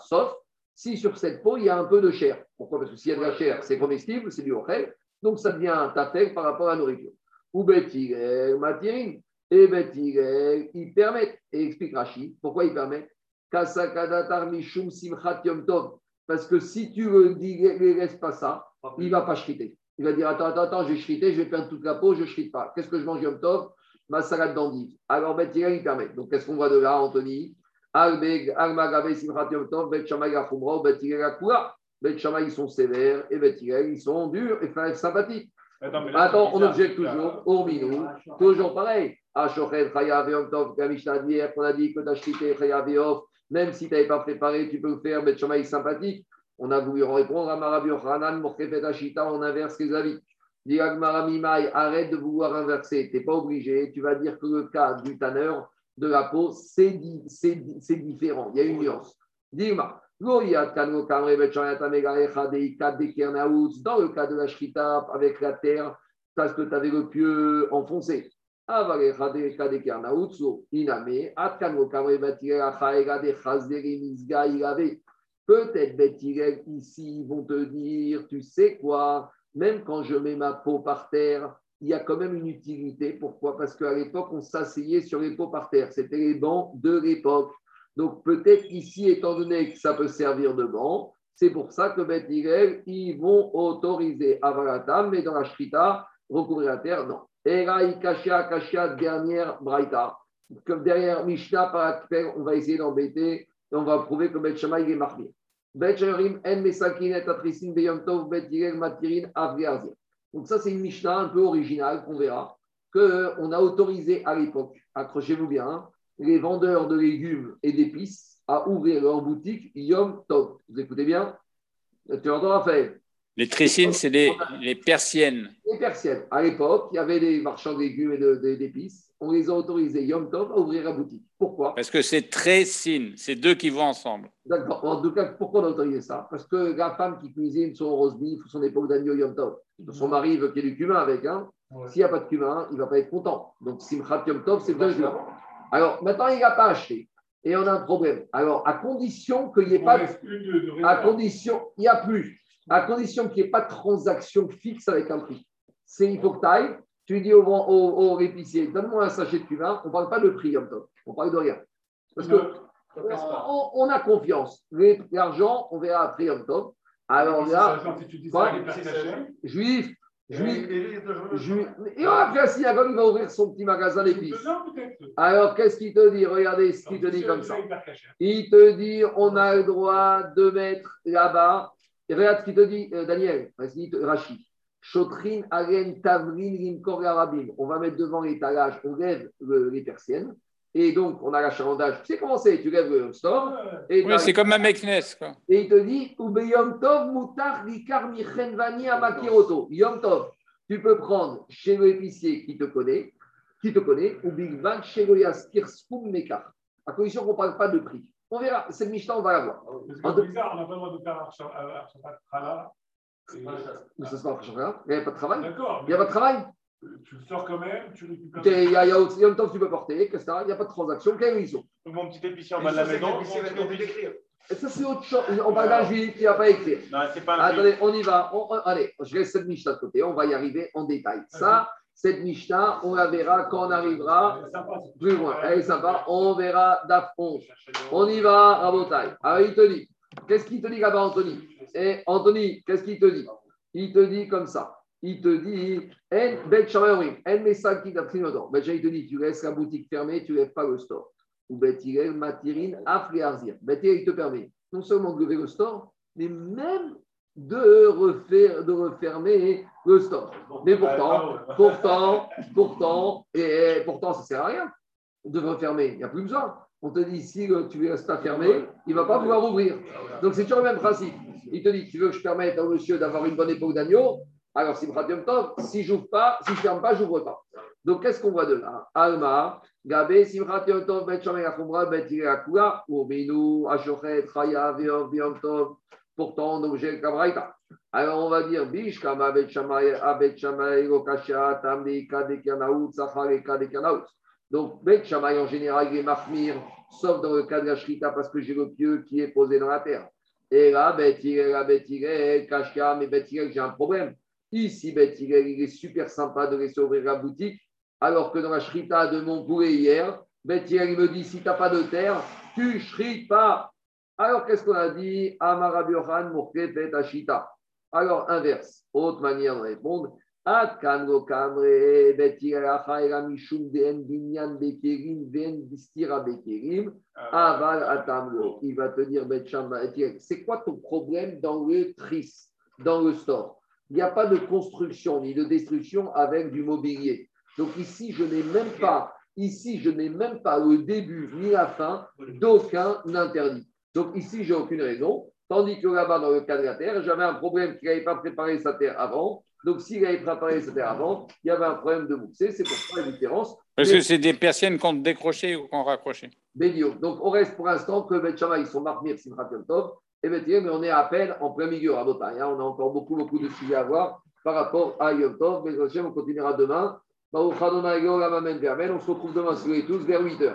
Sauf si sur cette peau, il y a un peu de chair. Pourquoi? Parce que s'il y a de la chair, c'est comestible, c'est du ochel. Donc ça devient un tafel par rapport à la nourriture. Ou Betigel, Matirin. Et Betigel, ils permettent. Et explique Rachid, pourquoi ils permettent. Parce que si tu ne laisses pas ça, il ne va pas shriter. Il va dire Attends, attends, attends, je vais shriter, je vais perdre toute la peau, je ne shrite pas. Qu'est-ce que je mange Yom Tov? Ma salade d'endive. Alors, Hillel, il permet. Donc, qu'est-ce qu'on voit de là, Anthony? Bet Shammai. Bet Shammai, ils sont sévères, et Bet ils sont durs et sympathiques. Attends, là, on objecte toujours, Orminou, toujours pareil. Ashochet, Chayav, Yom Tov, la Mishnah d'hier, qu'on a dit que chrité, Chayav, même si tu n'avais pas préparé, tu peux le faire, Bet Shammai sympathique. On a voulu répondre à Marabi Ashita, on inverse les avis. Dit arrête de vouloir inverser. Tu n'es pas obligé. Tu vas dire que le cas du tanneur de la peau, c'est di- c'est di- c'est différent. Il y a une nuance. Dis-moi. Dans le cas de la shrita avec la terre, parce que tu avais le pieu enfoncé. Peut-être, Beth ici, ils vont te dire, tu sais quoi, même quand je mets ma peau par terre, il y a quand même une utilité. Pourquoi? Parce qu'à l'époque, on s'asseyait sur les peaux par terre. C'était les bancs de l'époque. Donc peut-être ici, étant donné que ça peut servir de banc, c'est pour ça que Beth ils vont autoriser Avalatam, mais dans la Shrita, recouvrir la terre, non. Era Ikashia, Kashia, dernière Braïta. Comme derrière Mishnah, on va essayer d'embêter, et on va prouver que Beth Shammai est marqué. Donc ça, c'est une Mishnah un peu originale qu'on verra, qu'on a autorisé à l'époque, accrochez-vous bien, les vendeurs de légumes et d'épices à ouvrir leur boutique Yom Tov. Vous écoutez bien? Tu entends, Raphaël? Les tricines, c'est les, les persiennes. Les persiennes. À l'époque, il y avait des marchands de légumes et d'épices. On les a autorisés Yom Tov à ouvrir la boutique. Pourquoi? Parce que c'est tricine. C'est deux qui vont ensemble. D'accord. En tout cas, pourquoi on a autorisé ça? Parce que la femme qui cuisine son rose beef ou son époque d'agneau Yom Tov, son mari veut qu'il y ait du cumin avec. Hein. S'il n'y a pas de cumin, il ne va pas être content. Donc, Simchat Yom Tov, c'est deux jours. Alors, maintenant, il n'a pas acheté. Et on a un problème. Alors, à condition qu'il n'y ait pas de. À condition, il n'y a plus. À condition qu'il n'y ait pas de transaction fixe avec un prix. C'est il faut que tu ailles, tu dis au, au, au épicier, donne-moi un sachet de cumin. On ne parle pas de prix. On parle de rien. Parce que on, on a confiance. L'argent, on verra après Yom. Alors là, juif, juif, juif. Et après, la synagogue, il va ouvrir son petit magasin d'épices. Alors, qu'est-ce qu'il te dit? Regardez ce qu'il te dit comme ça. Il te dit, on a le droit de mettre là-bas. Et regarde ce qu'il te dit, euh, Daniel, Rachid. Chotrin, Aren, Tavrin, Rimkor, Arabim. On va mettre devant l'étalage, on lève le- les persiennes. Et donc, on a l'achalandage. Tu sais comment c'est? Tu lèves le store. Et, Oui, c'est comme un Meknes. Quoi. et il te dit, Tov, Mutar, Rikar, Michenvani, Amakiroto. Yom Tov, tu peux prendre chez l'épicier qui te connaît, qui te connaît, ou Big Bang, chez le Yaskir, Spoum, Mekar. À condition qu'on ne parle pas de prix. On verra. Cette Mishnah, on va la voir. C'est bizarre, on n'a pas le droit de faire. Mais après rien. Il n'y a pas de travail. D'accord. Il n'y a pas de travail. Tu le sors quand même, tu récupères. Il y a, il y a Yom Tov, tu peux porter, qu'est-ce que ça Il n'y a pas de transaction. Quelle raison Mon petit épicier en bas de la maison. Et ça, c'est autre chose. On parle d'un juif qui ne va pas écrire. Non, c'est pas un Attendez, on y va. On- on- allez, je laisse cette Mishnah de côté. On va y arriver en détail. Ça, cette Mishnah, on la verra quand on arrivera plus loin. Elle est sympa. On verra d'Af 11. On y va, Rabotai. Alors, il te dit. Qu'est-ce qu'il te dit là-bas, Anthony? Et Anthony, qu'est-ce qu'il te dit? Il te dit comme ça. Il te dit En bet en mesal ki d'aprinodor. Bet il te dit tu laisses la boutique fermée, tu ne lèves pas le store. Ou bet matirin afri arzir. Bet il te permet non seulement de lever le store, mais même de, refaire, de refermer le store. Mais pourtant, pourtant, pourtant, et pourtant, ça ne sert à rien de refermer. Il n'y a plus besoin. On te dit, si euh, tu restes à fermer, il ne va pas pouvoir ouvrir. Donc, c'est toujours le même principe. Il te dit, tu veux que je permette à monsieur d'avoir une bonne époque d'agneau? Alors, si si j'ouvre pas, si je ferme pas, j'ouvre pas. Donc, qu'est-ce qu'on voit de là? Alma, Gabé, Simchat Yom Tov, Bet Shomer Achumra, Bet Yirakula, Urbinu, Ashochet, Chaya, Veov, Yom Tov, pourtant, le Kabraïta. Alors, on va dire, Bish, Kama, Bet Shamay, Abet Shamay, Lokasha, Tamdi, Kadekanaout, Sachare, Kadekanaout. Donc, Bet Shamay, en général, il est mahmir, sauf dans le cas de la Shrita, parce que j'ai le pieu qui est posé dans la terre. Et là, Bet Yirel, là, Bet Yirel, Kasha, mais Bet Yirel, j'ai un problème. Ici, Bet Yirel, il est super sympa de laisser ouvrir la boutique, alors que dans la Shrita de mon poulet hier, Bet Yirel, il me dit, si tu n'as pas de terre, tu shrites pas. Alors, qu'est-ce qu'on a dit? Alors, inverse, autre manière de répondre. Il va te dire c'est quoi ton problème dans le tris, dans le store Il n'y a pas de construction ni de destruction avec du mobilier. Donc ici, je n'ai même pas, ici, je n'ai même pas le début ni la fin d'aucun interdit. Donc ici, j'ai aucune raison. Tandis que là-bas, dans le cas de la terre, j'avais un problème qu'il n'avait pas préparé sa terre avant. Donc, s'il avait préparé sa terre avant, il y avait un problème de bouxer. C'est pour ça la différence. Parce que c'est des persiennes qu'on décrochait ou qu'on raccrochait. Bédio. Donc, on reste pour l'instant que Bet ils sont Marmir, Simchat Tov, et Bet mais on est à peine en plein milieu, à Botaï. On a encore beaucoup, beaucoup de sujets à voir par rapport à Yom Tov. Mais on continuera demain. On se retrouve demain, sur les tous, vers 8h.